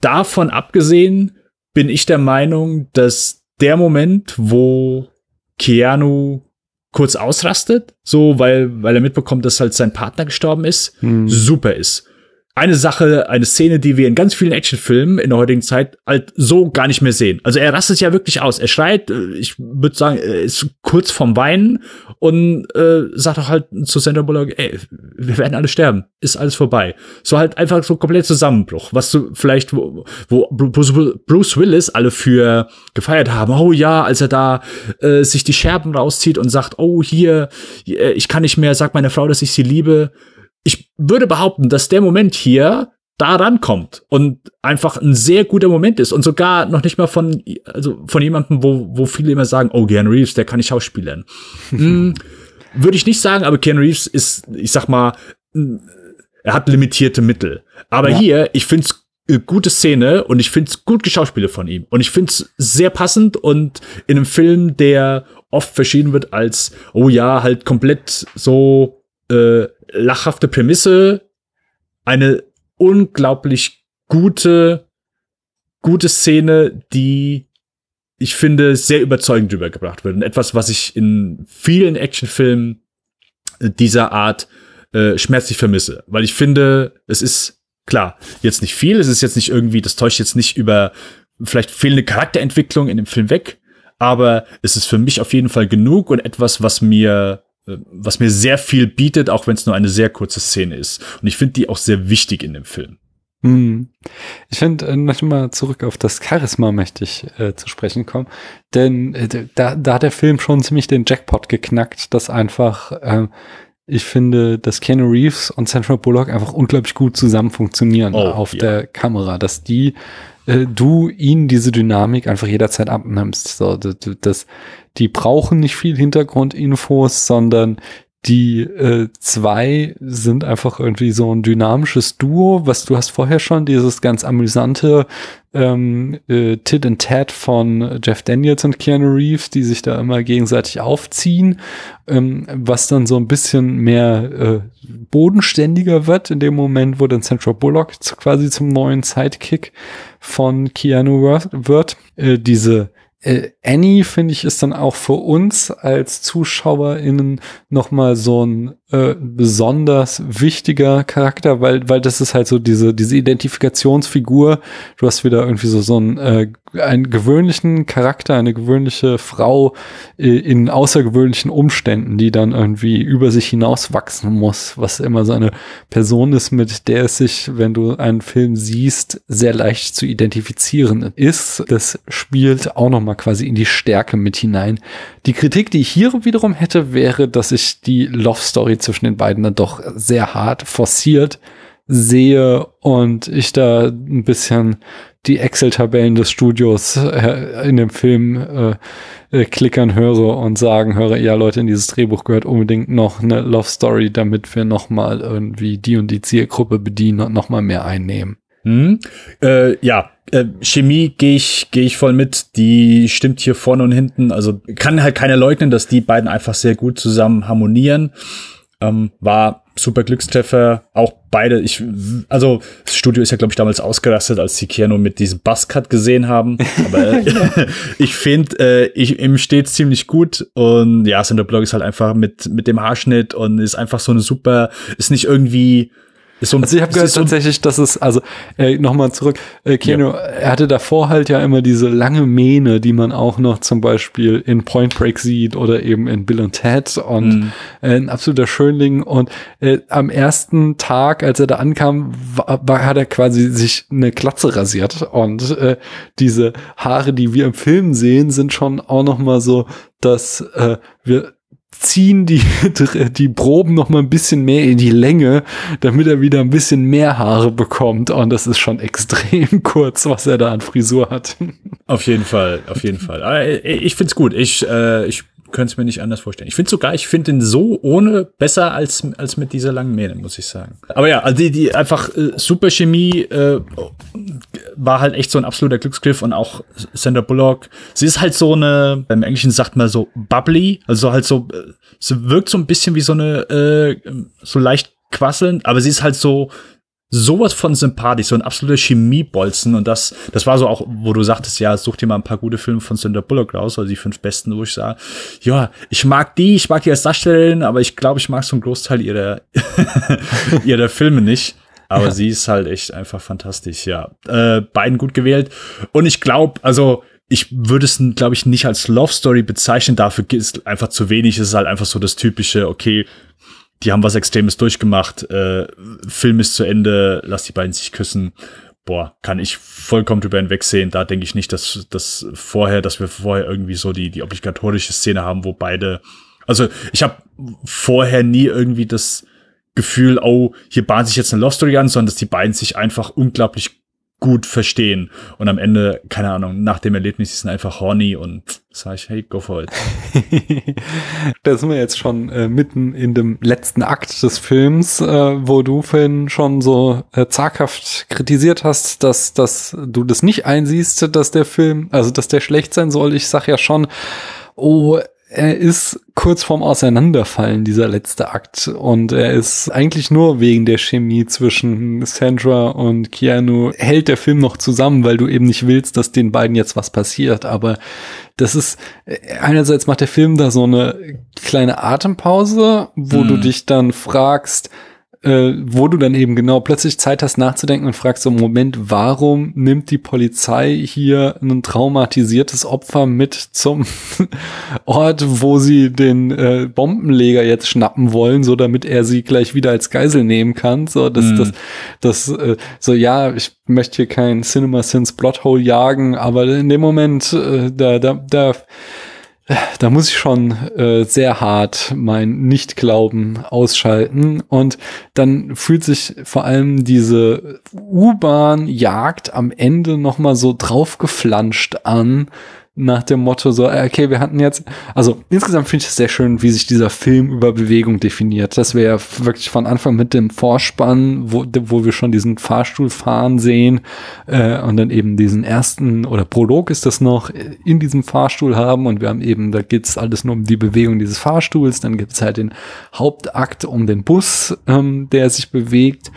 Davon abgesehen bin ich der Meinung, dass der Moment, wo Keanu kurz ausrastet, so weil weil er mitbekommt, dass halt sein Partner gestorben ist, hm. super ist eine Sache, eine Szene, die wir in ganz vielen Actionfilmen in der heutigen Zeit halt so gar nicht mehr sehen. Also er rastet ja wirklich aus. Er schreit, äh, ich würde sagen, ist kurz vorm Weinen und äh, sagt auch halt zu Sandra Bullock, ey, wir werden alle sterben, ist alles vorbei. So halt einfach so komplett Zusammenbruch, was du vielleicht, wo, wo Bruce Willis alle für gefeiert haben. Oh ja, als er da äh, sich die Scherben rauszieht und sagt, oh hier, äh, ich kann nicht mehr, sag meiner Frau, dass ich sie liebe würde behaupten, dass der Moment hier da rankommt und einfach ein sehr guter Moment ist und sogar noch nicht mal von also von jemandem, wo wo viele immer sagen, oh Keanu Reeves, der kann nicht schauspielern. [laughs] hm, würde ich nicht sagen, aber Keanu Reeves ist, ich sag mal, er hat limitierte Mittel. Aber ja. hier, ich find's eine gute Szene und ich find's gut geschauspielt von ihm und ich find's sehr passend und in einem Film, der oft verschieden wird als oh ja, halt komplett so äh, lachhafte Prämisse, eine unglaublich gute, gute Szene, die ich finde sehr überzeugend rübergebracht wird. Und etwas, was ich in vielen Actionfilmen dieser Art äh, schmerzlich vermisse. Weil ich finde, es ist klar, jetzt nicht viel, es ist jetzt nicht irgendwie, das täuscht jetzt nicht über vielleicht fehlende Charakterentwicklung in dem Film weg, aber es ist für mich auf jeden Fall genug und etwas, was mir was mir sehr viel bietet, auch wenn es nur eine sehr kurze Szene ist. Und ich finde die auch sehr wichtig in dem Film. Hm. Ich finde, äh, noch mal zurück auf das Charisma möchte ich äh, zu sprechen kommen, denn äh, da, da hat der Film schon ziemlich den Jackpot geknackt, dass einfach äh, ich finde, dass Keanu Reeves und Central Bullock einfach unglaublich gut zusammen funktionieren oh, auf ja. der Kamera, dass die äh, du ihnen diese Dynamik einfach jederzeit abnimmst. So, das, das, die brauchen nicht viel Hintergrundinfos, sondern die äh, zwei sind einfach irgendwie so ein dynamisches Duo, was du hast vorher schon dieses ganz amüsante ähm, äh, Tit and Tat von Jeff Daniels und Keanu Reeves, die sich da immer gegenseitig aufziehen, ähm, was dann so ein bisschen mehr äh, bodenständiger wird in dem Moment, wo dann Central Bullock quasi zum neuen Sidekick von Keanu wird. Äh, diese äh, Annie, finde ich, ist dann auch für uns als ZuschauerInnen nochmal so ein äh, besonders wichtiger Charakter, weil, weil das ist halt so diese, diese Identifikationsfigur. Du hast wieder irgendwie so, so einen, äh, einen gewöhnlichen Charakter, eine gewöhnliche Frau äh, in außergewöhnlichen Umständen, die dann irgendwie über sich hinaus wachsen muss, was immer so eine Person ist, mit der es sich, wenn du einen Film siehst, sehr leicht zu identifizieren ist. Das spielt auch nochmal quasi in die Stärke mit hinein. Die Kritik, die ich hier wiederum hätte, wäre, dass ich die Love Story zwischen den beiden dann doch sehr hart forciert sehe und ich da ein bisschen die Excel-Tabellen des Studios äh, in dem Film äh, äh, klickern höre und sagen höre, ja Leute, in dieses Drehbuch gehört unbedingt noch eine Love Story, damit wir noch mal irgendwie die und die Zielgruppe bedienen und noch mal mehr einnehmen. Hm. Äh, ja, äh, Chemie gehe ich, geh ich voll mit. Die stimmt hier vorne und hinten. Also kann halt keiner leugnen, dass die beiden einfach sehr gut zusammen harmonieren. Ähm, war super Glückstreffer. Auch beide, ich, also das Studio ist ja, glaube ich, damals ausgerastet, als sie Keanu mit diesem Buzzcut gesehen haben. Aber [laughs] äh, [laughs] ich finde, äh, ich, ihm steht ziemlich gut. Und ja, Sandra Blog ist halt einfach mit, mit dem Haarschnitt und ist einfach so eine super, ist nicht irgendwie so also ich habe gehört so tatsächlich, dass es, also äh, nochmal zurück, äh, Keno, ja. er hatte davor halt ja immer diese lange Mähne, die man auch noch zum Beispiel in Point Break sieht oder eben in Bill und Ted und mhm. äh, ein absoluter Schönling. Und äh, am ersten Tag, als er da ankam, war, war, hat er quasi sich eine Glatze rasiert und äh, diese Haare, die wir im Film sehen, sind schon auch nochmal so, dass äh, wir ziehen die, [laughs] die Proben noch mal ein bisschen mehr in die Länge, damit er wieder ein bisschen mehr Haare bekommt. Und das ist schon extrem [laughs] kurz, was er da an Frisur hat. Auf jeden Fall, auf jeden Fall. Äh, ich find's gut. Ich, äh, ich könnte es mir nicht anders vorstellen. Ich finde sogar, ich finde ihn so ohne besser als, als mit dieser langen Mähne, muss ich sagen. Aber ja, also die, die einfach äh, super Chemie äh, war halt echt so ein absoluter Glücksgriff und auch Sandra Bullock. Sie ist halt so eine, im Englischen sagt man so bubbly, also halt so, äh, sie wirkt so ein bisschen wie so eine, äh, so leicht quasselnd, aber sie ist halt so, sowas von sympathisch, so ein absoluter Chemiebolzen. Und das, das war so auch, wo du sagtest, ja, such dir mal ein paar gute Filme von Sandra Bullock raus, also die fünf besten, wo ich sage, ja, ich mag die, ich mag die als Darstellerin, aber ich glaube, ich mag so einen Großteil ihrer, [laughs] ihrer Filme nicht. Aber ja. sie ist halt echt einfach fantastisch, ja. Äh, beiden gut gewählt. Und ich glaube, also, ich würde es, glaube ich, nicht als Love Story bezeichnen. Dafür ist einfach zu wenig. Es ist halt einfach so das typische, okay, die haben was Extremes durchgemacht, äh, Film ist zu Ende, lass die beiden sich küssen. Boah, kann ich vollkommen drüber hinwegsehen. Da denke ich nicht, dass, dass vorher, dass wir vorher irgendwie so die, die obligatorische Szene haben, wo beide. Also ich habe vorher nie irgendwie das Gefühl, oh, hier bahnt sich jetzt eine Love Story an, sondern dass die beiden sich einfach unglaublich gut verstehen. Und am Ende, keine Ahnung, nach dem Erlebnis ist einfach horny und sage ich, hey, go for it. [laughs] da sind wir jetzt schon äh, mitten in dem letzten Akt des Films, äh, wo du vorhin schon so äh, zaghaft kritisiert hast, dass, dass du das nicht einsiehst, dass der Film, also dass der schlecht sein soll. Ich sag ja schon, oh, er ist kurz vorm Auseinanderfallen, dieser letzte Akt. Und er ist eigentlich nur wegen der Chemie zwischen Sandra und Keanu hält der Film noch zusammen, weil du eben nicht willst, dass den beiden jetzt was passiert. Aber das ist, einerseits macht der Film da so eine kleine Atempause, wo hm. du dich dann fragst, äh, wo du dann eben genau plötzlich Zeit hast nachzudenken und fragst so, Moment, warum nimmt die Polizei hier ein traumatisiertes Opfer mit zum [laughs] Ort, wo sie den äh, Bombenleger jetzt schnappen wollen, so damit er sie gleich wieder als Geisel nehmen kann. So, das, mhm. das, das, äh, so, ja, ich möchte hier kein Cinema Sins Plothole jagen, aber in dem Moment, äh, da, da, da da muss ich schon äh, sehr hart mein Nichtglauben ausschalten. Und dann fühlt sich vor allem diese U-Bahn-Jagd am Ende nochmal so draufgeflanscht an nach dem Motto so, äh, okay, wir hatten jetzt, also insgesamt finde ich es sehr schön, wie sich dieser Film über Bewegung definiert. Das wäre wirklich von Anfang mit dem Vorspann, wo, wo wir schon diesen Fahrstuhl fahren sehen äh, und dann eben diesen ersten oder Prolog ist das noch in diesem Fahrstuhl haben. Und wir haben eben, da geht's alles nur um die Bewegung dieses Fahrstuhls, dann gibt's halt den Hauptakt um den Bus, ähm, der sich bewegt.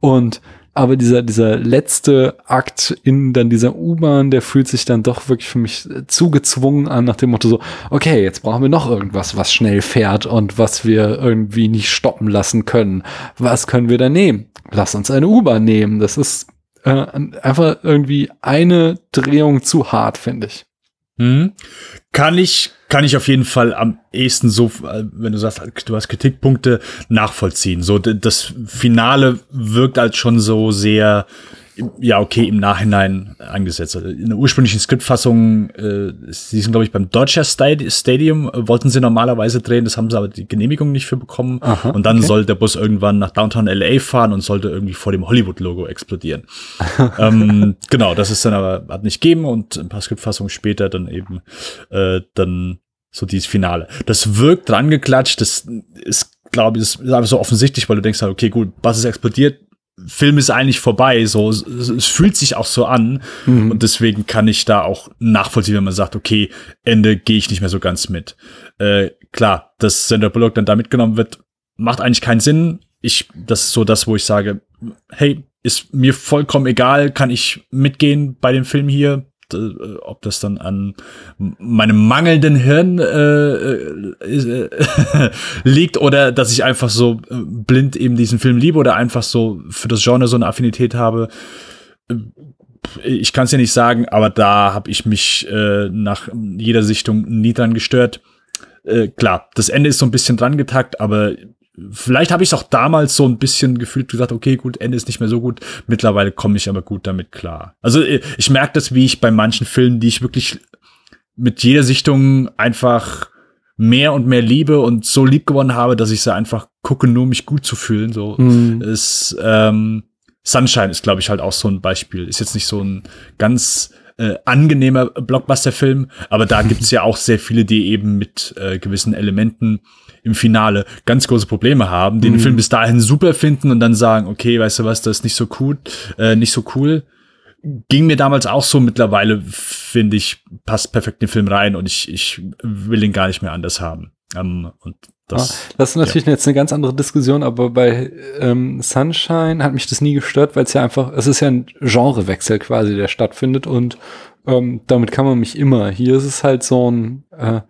Und aber dieser, dieser letzte Akt in dann dieser U-Bahn, der fühlt sich dann doch wirklich für mich zugezwungen an, nach dem Motto so, okay, jetzt brauchen wir noch irgendwas, was schnell fährt und was wir irgendwie nicht stoppen lassen können. Was können wir da nehmen? Lass uns eine U-Bahn nehmen. Das ist äh, einfach irgendwie eine Drehung zu hart, finde ich. Hm. Kann ich, kann ich auf jeden Fall am ehesten so, äh, wenn du sagst, du hast Kritikpunkte, nachvollziehen. So, das Finale wirkt halt schon so sehr, ja, okay, im Nachhinein angesetzt. Also in der ursprünglichen Skriptfassung, äh, sie sind, glaube ich, beim Dodger Stadium, äh, wollten sie normalerweise drehen, das haben sie aber die Genehmigung nicht für bekommen. Aha, und dann okay. soll der Bus irgendwann nach Downtown LA fahren und sollte irgendwie vor dem Hollywood-Logo explodieren. [laughs] ähm, genau, das ist dann aber, hat nicht gegeben und ein paar Skriptfassungen später dann eben, äh, dann so dieses Finale. Das wirkt dran geklatscht, das ist, glaube ich, ist einfach so offensichtlich, weil du denkst halt, okay, gut, was ist explodiert, Film ist eigentlich vorbei, so es, es fühlt sich auch so an mhm. und deswegen kann ich da auch nachvollziehen, wenn man sagt, okay, Ende gehe ich nicht mehr so ganz mit. Äh, klar, dass Sandra Bullock dann da mitgenommen wird, macht eigentlich keinen Sinn. Ich, das ist so das, wo ich sage, hey, ist mir vollkommen egal, kann ich mitgehen bei dem Film hier, ob das dann an meinem mangelnden Hirn äh, äh, [laughs] liegt oder dass ich einfach so äh, blind eben diesen Film liebe oder einfach so für das Genre so eine Affinität habe. Äh, ich kann es ja nicht sagen, aber da habe ich mich äh, nach jeder Sichtung nie dran gestört. Äh, klar, das Ende ist so ein bisschen dran getackt, aber Vielleicht habe ich es auch damals so ein bisschen gefühlt gesagt, okay, gut, Ende ist nicht mehr so gut. Mittlerweile komme ich aber gut damit klar. Also äh, ich merke das, wie ich bei manchen Filmen, die ich wirklich mit jeder Sichtung einfach mehr und mehr liebe und so lieb gewonnen habe, dass ich sie einfach gucke, nur mich gut zu fühlen. So mhm. ist ähm, Sunshine ist, glaube ich, halt auch so ein Beispiel. Ist jetzt nicht so ein ganz äh, angenehmer Blockbuster-Film, aber da gibt's ja auch sehr viele, die eben mit äh, gewissen Elementen im Finale ganz große Probleme haben, den mhm. Film bis dahin super finden und dann sagen, okay, weißt du was, das ist nicht so cool, äh, nicht so cool. Ging mir damals auch so mittlerweile, finde ich, passt perfekt in den Film rein und ich, ich will ihn gar nicht mehr anders haben. Ähm, und das, das ist natürlich ja. jetzt eine ganz andere Diskussion, aber bei ähm, Sunshine hat mich das nie gestört, weil es ja einfach, es ist ja ein Genrewechsel quasi, der stattfindet und ähm, damit kann man mich immer. Hier ist es halt so ein, äh,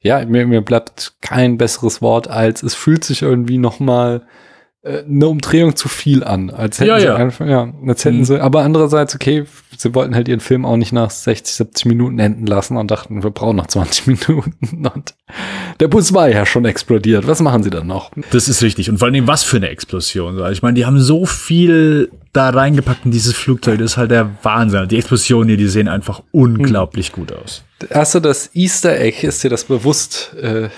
ja, mir, mir bleibt kein besseres Wort als, es fühlt sich irgendwie noch mal äh, eine Umdrehung zu viel an, als hätten ja, sie ja. einfach, ja, als hätten mhm. sie, aber andererseits, okay, sie wollten halt ihren Film auch nicht nach 60, 70 Minuten enden lassen und dachten, wir brauchen noch 20 [laughs] Minuten und der Bus war ja schon explodiert. Was machen sie dann noch? Das ist richtig. Und vor allem, was für eine Explosion. Also ich meine, die haben so viel da reingepackt in dieses Flugzeug. Das ist halt der Wahnsinn. Die Explosionen hier, die sehen einfach unglaublich gut aus. Hast du das Easter Egg? Ist dir das bewusst? Äh,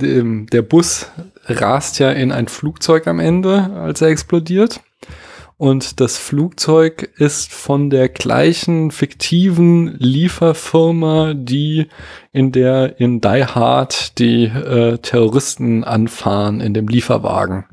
der Bus rast ja in ein Flugzeug am Ende, als er explodiert. Und das Flugzeug ist von der gleichen fiktiven Lieferfirma, die in der in Die Hard die äh, Terroristen anfahren in dem Lieferwagen.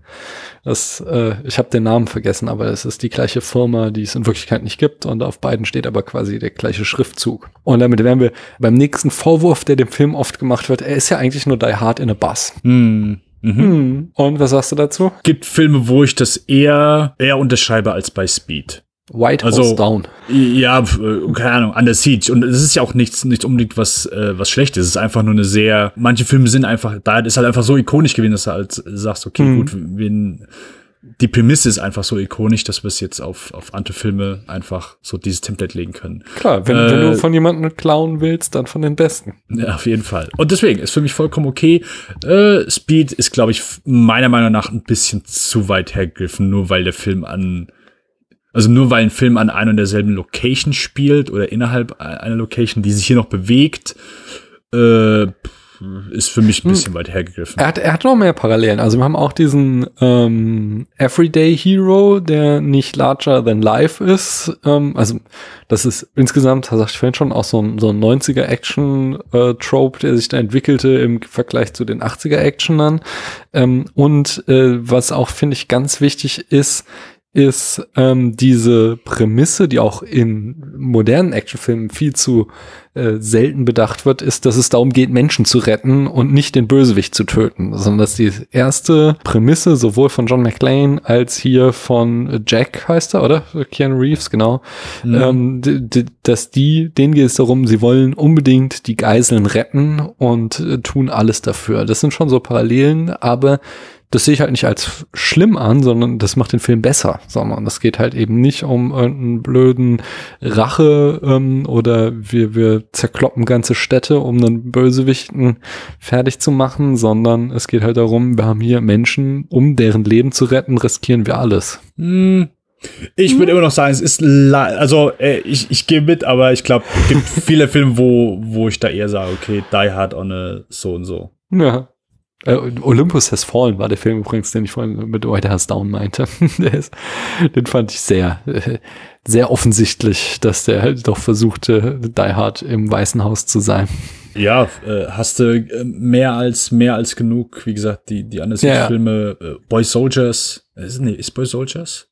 Das, äh, ich habe den Namen vergessen, aber es ist die gleiche Firma, die es in Wirklichkeit nicht gibt und auf beiden steht aber quasi der gleiche Schriftzug. Und damit wären wir beim nächsten Vorwurf, der dem Film oft gemacht wird. Er ist ja eigentlich nur Die Hard in a Bus. Hm. Mhm. Und was sagst du dazu? Gibt Filme, wo ich das eher, eher unterschreibe als bei Speed. White House also, Down. Ja, äh, keine Ahnung, Under Siege. Und es ist ja auch nichts, nicht unbedingt was, äh, was Schlechtes. Es ist einfach nur eine sehr, manche Filme sind einfach, da ist halt einfach so ikonisch gewesen, dass du halt sagst, okay, mhm. gut, wenn, die Prämisse ist einfach so ikonisch, dass wir es jetzt auf, auf Ante-Filme einfach so dieses Template legen können. Klar, wenn, äh, wenn du äh, von jemandem klauen willst, dann von den Besten. Ja, auf jeden Fall. Und deswegen ist für mich vollkommen okay. Äh, Speed ist, glaube ich, meiner Meinung nach ein bisschen zu weit hergegriffen, nur weil der Film an, also nur weil ein Film an einer und derselben Location spielt oder innerhalb einer Location, die sich hier noch bewegt äh, ist für mich ein bisschen hm. weit hergegriffen. Er hat, er hat noch mehr Parallelen. Also wir haben auch diesen ähm, Everyday Hero, der nicht larger than life ist. Ähm, also das ist insgesamt, da sagte ich vorhin schon, auch so ein, so ein 90er Action-Trope, äh, der sich da entwickelte im Vergleich zu den 80er Actionern. Ähm, und äh, was auch, finde ich, ganz wichtig ist, ist ähm, diese Prämisse, die auch in modernen Actionfilmen viel zu äh, selten bedacht wird, ist, dass es darum geht, Menschen zu retten und nicht den Bösewicht zu töten, sondern dass die erste Prämisse sowohl von John McClane als hier von Jack heißt er, oder? Keanu Reeves, genau. Mhm. Ähm, dass die, denen geht es darum, sie wollen unbedingt die Geiseln retten und äh, tun alles dafür. Das sind schon so Parallelen, aber das sehe ich halt nicht als schlimm an, sondern das macht den Film besser, sondern das geht halt eben nicht um irgendeinen blöden Rache ähm, oder wir, wir zerkloppen ganze Städte, um einen Bösewichten fertig zu machen, sondern es geht halt darum, wir haben hier Menschen, um deren Leben zu retten, riskieren wir alles. Hm. Ich würde immer noch sagen, es ist also äh, ich, ich gehe mit, aber ich glaube, es gibt [laughs] viele Filme, wo, wo ich da eher sage, okay, Die Hard on a so und so. Ja. Äh, Olympus Has Fallen war der Film übrigens, den ich vorhin mit White House Down meinte. [laughs] ist, den fand ich sehr, äh, sehr offensichtlich, dass der halt doch versuchte, Die Hard im Weißen Haus zu sein. Ja, äh, hast du äh, mehr als mehr als genug, wie gesagt, die die anderen ja, Filme äh, Boy Soldiers, ist, nee, ist Boy Soldiers?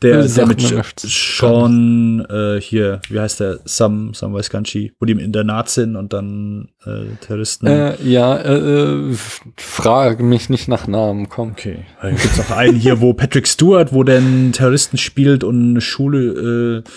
Der, der mit Sean, äh, hier, wie heißt der? Sam, Sam weiß gar nicht, wo die im Internat sind und dann äh, Terroristen. Äh, ja, äh, äh, frage mich nicht nach Namen, komm. Okay. Dann gibt's noch einen hier, wo Patrick Stewart, wo der einen Terroristen spielt und eine Schule äh,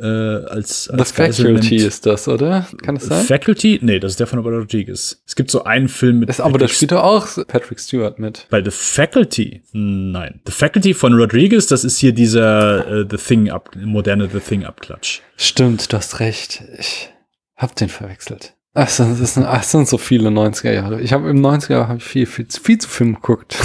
äh, als, als The Faculty ist das, oder? Kann das sein? Faculty? Nee, das ist der von Robert Rodriguez. Es gibt so einen Film mit. Das, aber da spielt doch auch Patrick Stewart mit. Bei The Faculty? Nein. The Faculty von Rodriguez, das ist hier dieser äh, The Thing ab, moderne The Thing Abklatsch. Stimmt, du hast recht. Ich hab den verwechselt. Ach, das sind, ach, das sind so viele 90er Jahre. Ich habe im 90er Jahre hab ich viel, viel, viel zu Film geguckt.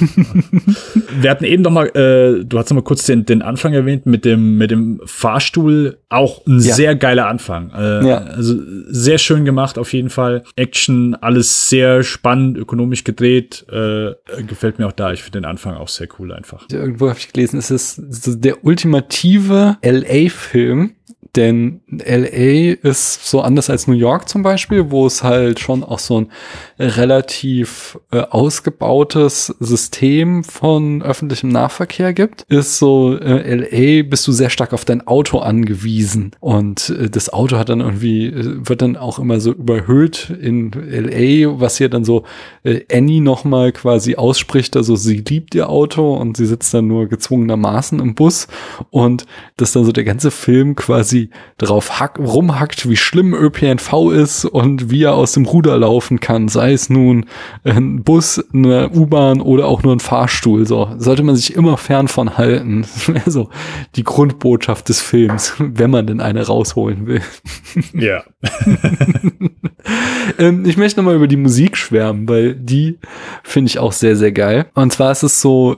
[laughs] Wir hatten eben noch mal, äh, du hast noch mal kurz den, den Anfang erwähnt mit dem, mit dem Fahrstuhl. Auch ein ja. sehr geiler Anfang. Äh, ja. Also sehr schön gemacht auf jeden Fall. Action, alles sehr spannend, ökonomisch gedreht. Äh, gefällt mir auch da. Ich finde den Anfang auch sehr cool einfach. Irgendwo habe ich gelesen, es ist der ultimative LA-Film denn LA ist so anders als New York zum Beispiel, wo es halt schon auch so ein relativ äh, ausgebautes System von öffentlichem Nahverkehr gibt. Ist so, äh, LA bist du sehr stark auf dein Auto angewiesen. Und äh, das Auto hat dann irgendwie, äh, wird dann auch immer so überhöht in LA, was hier dann so äh, Annie nochmal quasi ausspricht. Also sie liebt ihr Auto und sie sitzt dann nur gezwungenermaßen im Bus. Und das dann so der ganze Film quasi quasi drauf hack, rumhackt, wie schlimm ÖPNV ist und wie er aus dem Ruder laufen kann, sei es nun ein Bus, eine U-Bahn oder auch nur ein Fahrstuhl. So sollte man sich immer fern von halten. [laughs] so die Grundbotschaft des Films, wenn man denn eine rausholen will. [laughs] Ja. [laughs] ähm, ich möchte nochmal über die Musik schwärmen, weil die finde ich auch sehr, sehr geil. Und zwar ist es so,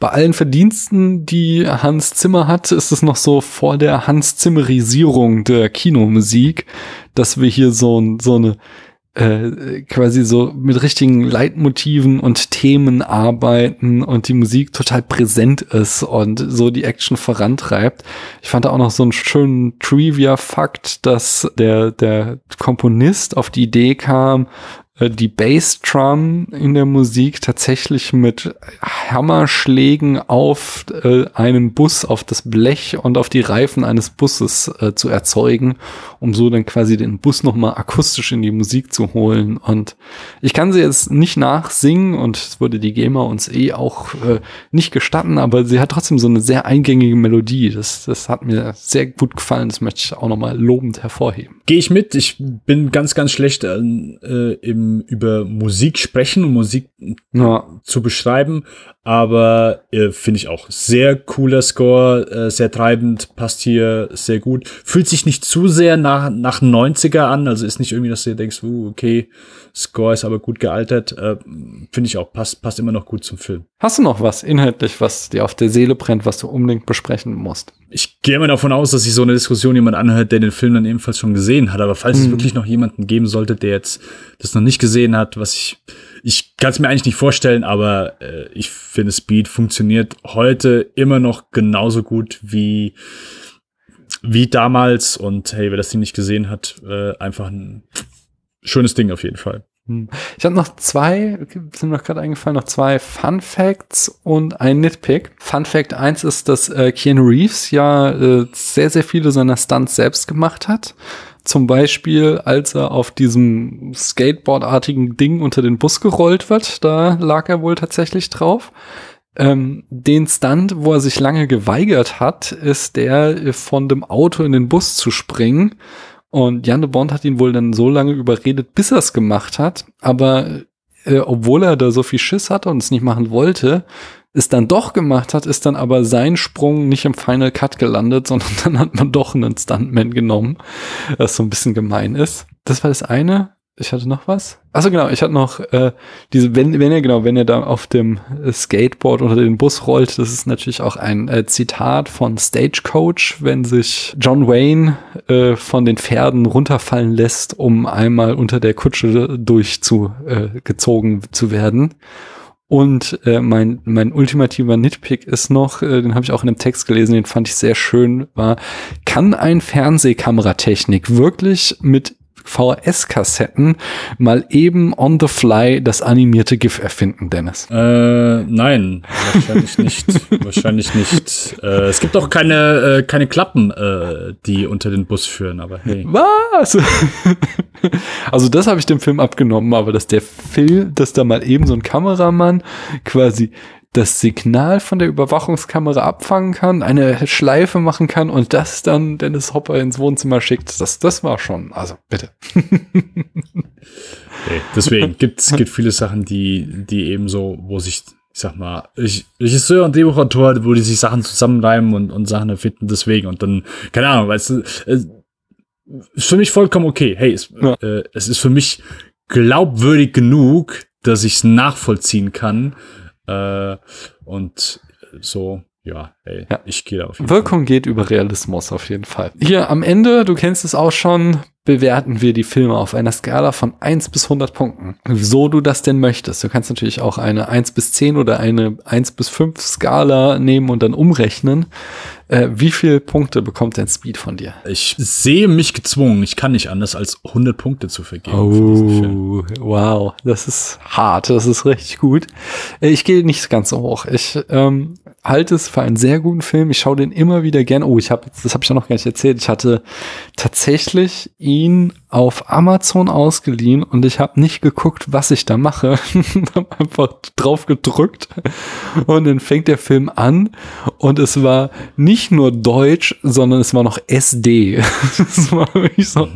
bei allen Verdiensten, die Hans Zimmer hat, ist es noch so vor der Hans Zimmerisierung der Kinomusik, dass wir hier so, so eine äh, quasi so mit richtigen Leitmotiven und Themen arbeiten und die Musik total präsent ist und so die Action vorantreibt. Ich fand da auch noch so einen schönen Trivia-Fakt, dass der, der Komponist auf die Idee kam, die Bassdrum in der Musik tatsächlich mit Hammerschlägen auf äh, einen Bus, auf das Blech und auf die Reifen eines Busses äh, zu erzeugen, um so dann quasi den Bus nochmal akustisch in die Musik zu holen. Und ich kann sie jetzt nicht nachsingen und es würde die GEMA uns eh auch äh, nicht gestatten, aber sie hat trotzdem so eine sehr eingängige Melodie. Das, das hat mir sehr gut gefallen. Das möchte ich auch nochmal lobend hervorheben. Gehe ich mit. Ich bin ganz, ganz schlecht äh, im über Musik sprechen und Musik ja. zu beschreiben. Aber äh, finde ich auch sehr cooler Score, äh, sehr treibend, passt hier sehr gut. Fühlt sich nicht zu sehr nach, nach 90er an, also ist nicht irgendwie, dass du denkst, uh, okay, Score ist aber gut gealtert. Äh, finde ich auch, passt, passt immer noch gut zum Film. Hast du noch was inhaltlich, was dir auf der Seele brennt, was du unbedingt besprechen musst? Ich gehe immer davon aus, dass sich so eine Diskussion jemand anhört, der den Film dann ebenfalls schon gesehen hat. Aber falls mhm. es wirklich noch jemanden geben sollte, der jetzt das noch nicht gesehen hat, was ich ich kann es mir eigentlich nicht vorstellen, aber äh, ich finde, Speed funktioniert heute immer noch genauso gut wie, wie damals. Und hey, wer das Ding nicht gesehen hat, äh, einfach ein schönes Ding auf jeden Fall. Hm. Ich habe noch zwei, sind mir gerade eingefallen, noch zwei Fun Facts und ein Nitpick. Fun Fact 1 ist, dass äh, Keanu Reeves ja äh, sehr, sehr viele seiner Stunts selbst gemacht hat. Zum Beispiel, als er auf diesem Skateboard-artigen Ding unter den Bus gerollt wird, da lag er wohl tatsächlich drauf. Ähm, den Stunt, wo er sich lange geweigert hat, ist der, von dem Auto in den Bus zu springen. Und Jan de Bond hat ihn wohl dann so lange überredet, bis er es gemacht hat. Aber äh, obwohl er da so viel Schiss hatte und es nicht machen wollte, es dann doch gemacht hat, ist dann aber sein Sprung nicht im Final Cut gelandet, [laughs] sondern dann hat man doch einen Stuntman genommen, was so ein bisschen gemein ist. Das war das eine. Ich hatte noch was. Achso, genau, ich hatte noch äh, diese, wenn, wenn er genau, wenn er da auf dem Skateboard unter den Bus rollt, das ist natürlich auch ein äh, Zitat von Stagecoach, wenn sich John Wayne äh, von den Pferden runterfallen lässt, um einmal unter der Kutsche durchzugezogen äh, zu werden. Und äh, mein, mein ultimativer Nitpick ist noch, äh, den habe ich auch in einem Text gelesen, den fand ich sehr schön, war, kann ein Fernsehkameratechnik wirklich mit VHS-Kassetten mal eben on the fly das animierte GIF erfinden, Dennis? Äh, nein, wahrscheinlich nicht. [laughs] wahrscheinlich nicht. Äh, es gibt auch keine, äh, keine Klappen, äh, die unter den Bus führen, aber hey. Was? [laughs] also das habe ich dem Film abgenommen, aber dass der Film, dass da mal eben so ein Kameramann quasi das Signal von der Überwachungskamera abfangen kann, eine Schleife machen kann und das dann Dennis Hopper ins Wohnzimmer schickt. Das, das war schon, also bitte. [laughs] okay, deswegen gibt es gibt viele Sachen, die, die eben so, wo sich, ich sag mal, Regisseur und Drehbuchautor, wo die sich Sachen zusammenreimen und, und Sachen erfinden, deswegen. Und dann, keine Ahnung, weißt du, ist für mich vollkommen okay. Hey, es, ja. äh, es ist für mich glaubwürdig genug, dass ich es nachvollziehen kann, äh, und so, ja, ey, ja. ich gehe da auf jeden Wirkung Fall. geht über Realismus auf jeden Fall. Hier am Ende, du kennst es auch schon, bewerten wir die Filme auf einer Skala von 1 bis 100 Punkten. So du das denn möchtest. Du kannst natürlich auch eine 1 bis 10 oder eine 1 bis 5 Skala nehmen und dann umrechnen. Äh, wie viele Punkte bekommt denn Speed von dir? Ich sehe mich gezwungen. Ich kann nicht anders als 100 Punkte zu vergeben. Oh, wow. Das ist hart. Das ist richtig gut. Äh, ich gehe nicht ganz so hoch. Ich ähm, halte es für einen sehr guten Film. Ich schaue den immer wieder gern. Oh, ich habe, das habe ich ja noch gar nicht erzählt. Ich hatte tatsächlich ihn ihn auf Amazon ausgeliehen und ich habe nicht geguckt, was ich da mache. [laughs] habe einfach drauf gedrückt und dann fängt der Film an und es war nicht nur Deutsch, sondern es war noch SD. [laughs] war so.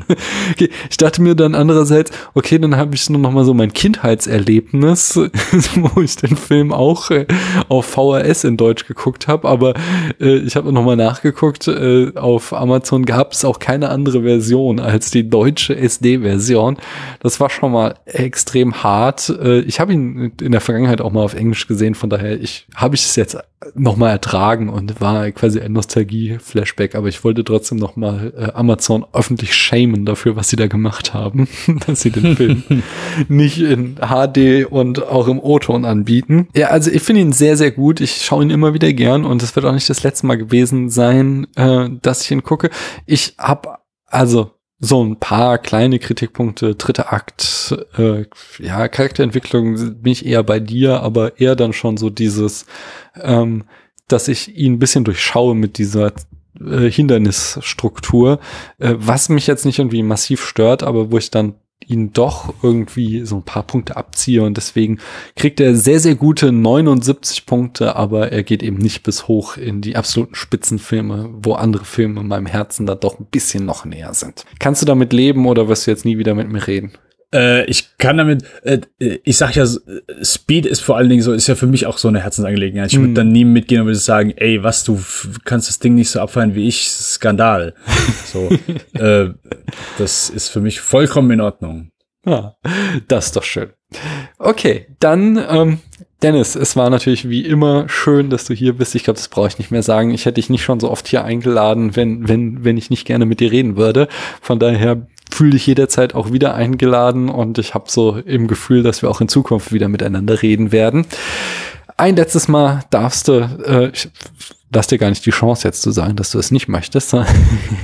Okay. Ich dachte mir dann andererseits, okay, dann habe ich nur noch mal so mein Kindheitserlebnis, [laughs] wo ich den Film auch äh, auf VHS in Deutsch geguckt habe, aber äh, ich habe noch mal nachgeguckt, äh, auf Amazon gab es auch keine andere Version als die deutsche deutsche SD-Version. Das war schon mal extrem hart. Äh, ich habe ihn in der Vergangenheit auch mal auf Englisch gesehen, von daher ich habe ich es jetzt noch mal ertragen und war quasi ein Nostalgie-Flashback, aber ich wollte trotzdem noch mal äh, Amazon öffentlich shamen dafür, was sie da gemacht haben, [laughs] dass sie den Film [laughs] nicht in HD und auch im O-Ton anbieten. Ja, also ich finde ihn sehr, sehr gut. Ich schaue ihn immer wieder gern und es wird auch nicht das letzte Mal gewesen sein, äh, dass ich ihn gucke. Ich habe also so ein paar kleine Kritikpunkte, dritter Akt, äh, ja, Charakterentwicklung bin ich eher bei dir, aber eher dann schon so dieses, ähm, dass ich ihn ein bisschen durchschaue mit dieser äh, Hindernisstruktur, äh, was mich jetzt nicht irgendwie massiv stört, aber wo ich dann ihn doch irgendwie so ein paar Punkte abziehe und deswegen kriegt er sehr, sehr gute 79 Punkte, aber er geht eben nicht bis hoch in die absoluten Spitzenfilme, wo andere Filme in meinem Herzen da doch ein bisschen noch näher sind. Kannst du damit leben oder wirst du jetzt nie wieder mit mir reden? Äh, ich kann damit, äh, ich sag ja, Speed ist vor allen Dingen so, ist ja für mich auch so eine Herzensangelegenheit. Ich würde mhm. dann nie mitgehen und würde sagen, ey, was, du kannst das Ding nicht so abfeiern wie ich, Skandal. [laughs] so, äh, das ist für mich vollkommen in Ordnung. Ja, das ist doch schön. Okay, dann, ähm, Dennis, es war natürlich wie immer schön, dass du hier bist. Ich glaube, das brauche ich nicht mehr sagen. Ich hätte dich nicht schon so oft hier eingeladen, wenn, wenn, wenn ich nicht gerne mit dir reden würde. Von daher fühle dich jederzeit auch wieder eingeladen und ich habe so im Gefühl, dass wir auch in Zukunft wieder miteinander reden werden. Ein letztes Mal darfst du, äh, lass dir gar nicht die Chance jetzt zu sagen, dass du es nicht möchtest.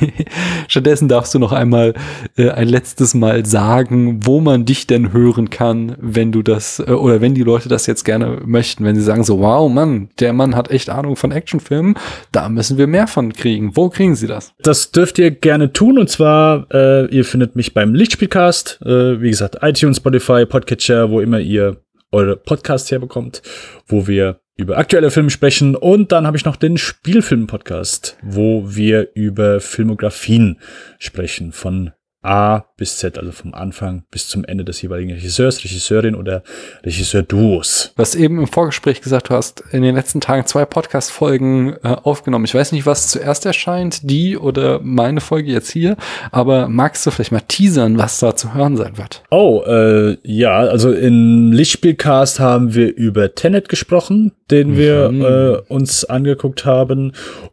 [laughs] Stattdessen darfst du noch einmal äh, ein letztes Mal sagen, wo man dich denn hören kann, wenn du das äh, oder wenn die Leute das jetzt gerne möchten, wenn sie sagen so, wow, Mann, der Mann hat echt Ahnung von Actionfilmen, da müssen wir mehr von kriegen. Wo kriegen sie das? Das dürft ihr gerne tun und zwar, äh, ihr findet mich beim Lichtspielcast, äh, wie gesagt, iTunes, Spotify, Podcatcher, wo immer ihr eure Podcasts herbekommt, wo wir über aktuelle Filme sprechen. Und dann habe ich noch den Spielfilm-Podcast, wo wir über Filmografien sprechen von A bis Z, also vom Anfang bis zum Ende des jeweiligen Regisseurs, Regisseurin oder Regisseur-Duos. Was eben im Vorgespräch gesagt, du hast in den letzten Tagen zwei Podcast-Folgen äh, aufgenommen. Ich weiß nicht, was zuerst erscheint, die oder meine Folge jetzt hier, aber magst du vielleicht mal teasern, was da zu hören sein wird? Oh, äh, ja, also im Lichtspielcast haben wir über Tenet gesprochen, den wir mhm. äh, uns angeguckt haben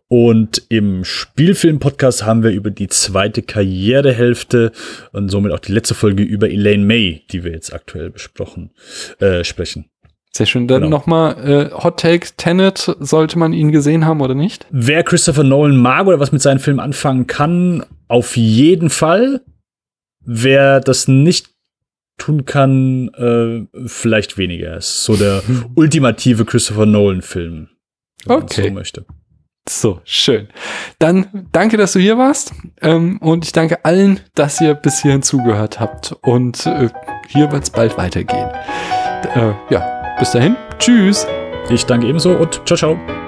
und im Spielfilm-Podcast haben wir über die zweite Karrierehälfte und somit auch die letzte Folge über Elaine May, die wir jetzt aktuell besprochen, äh, sprechen. Sehr schön. Dann genau. nochmal äh, Hot Take Tenet, sollte man ihn gesehen haben oder nicht? Wer Christopher Nolan mag oder was mit seinen Filmen anfangen kann, auf jeden Fall. Wer das nicht tun kann, äh, vielleicht weniger. Ist so der [laughs] ultimative Christopher Nolan-Film, wenn okay. man so möchte. So, schön. Dann danke, dass du hier warst. Ähm, und ich danke allen, dass ihr bis hierhin zugehört habt. Und äh, hier wird es bald weitergehen. Äh, ja, bis dahin. Tschüss. Ich danke ebenso und ciao, ciao.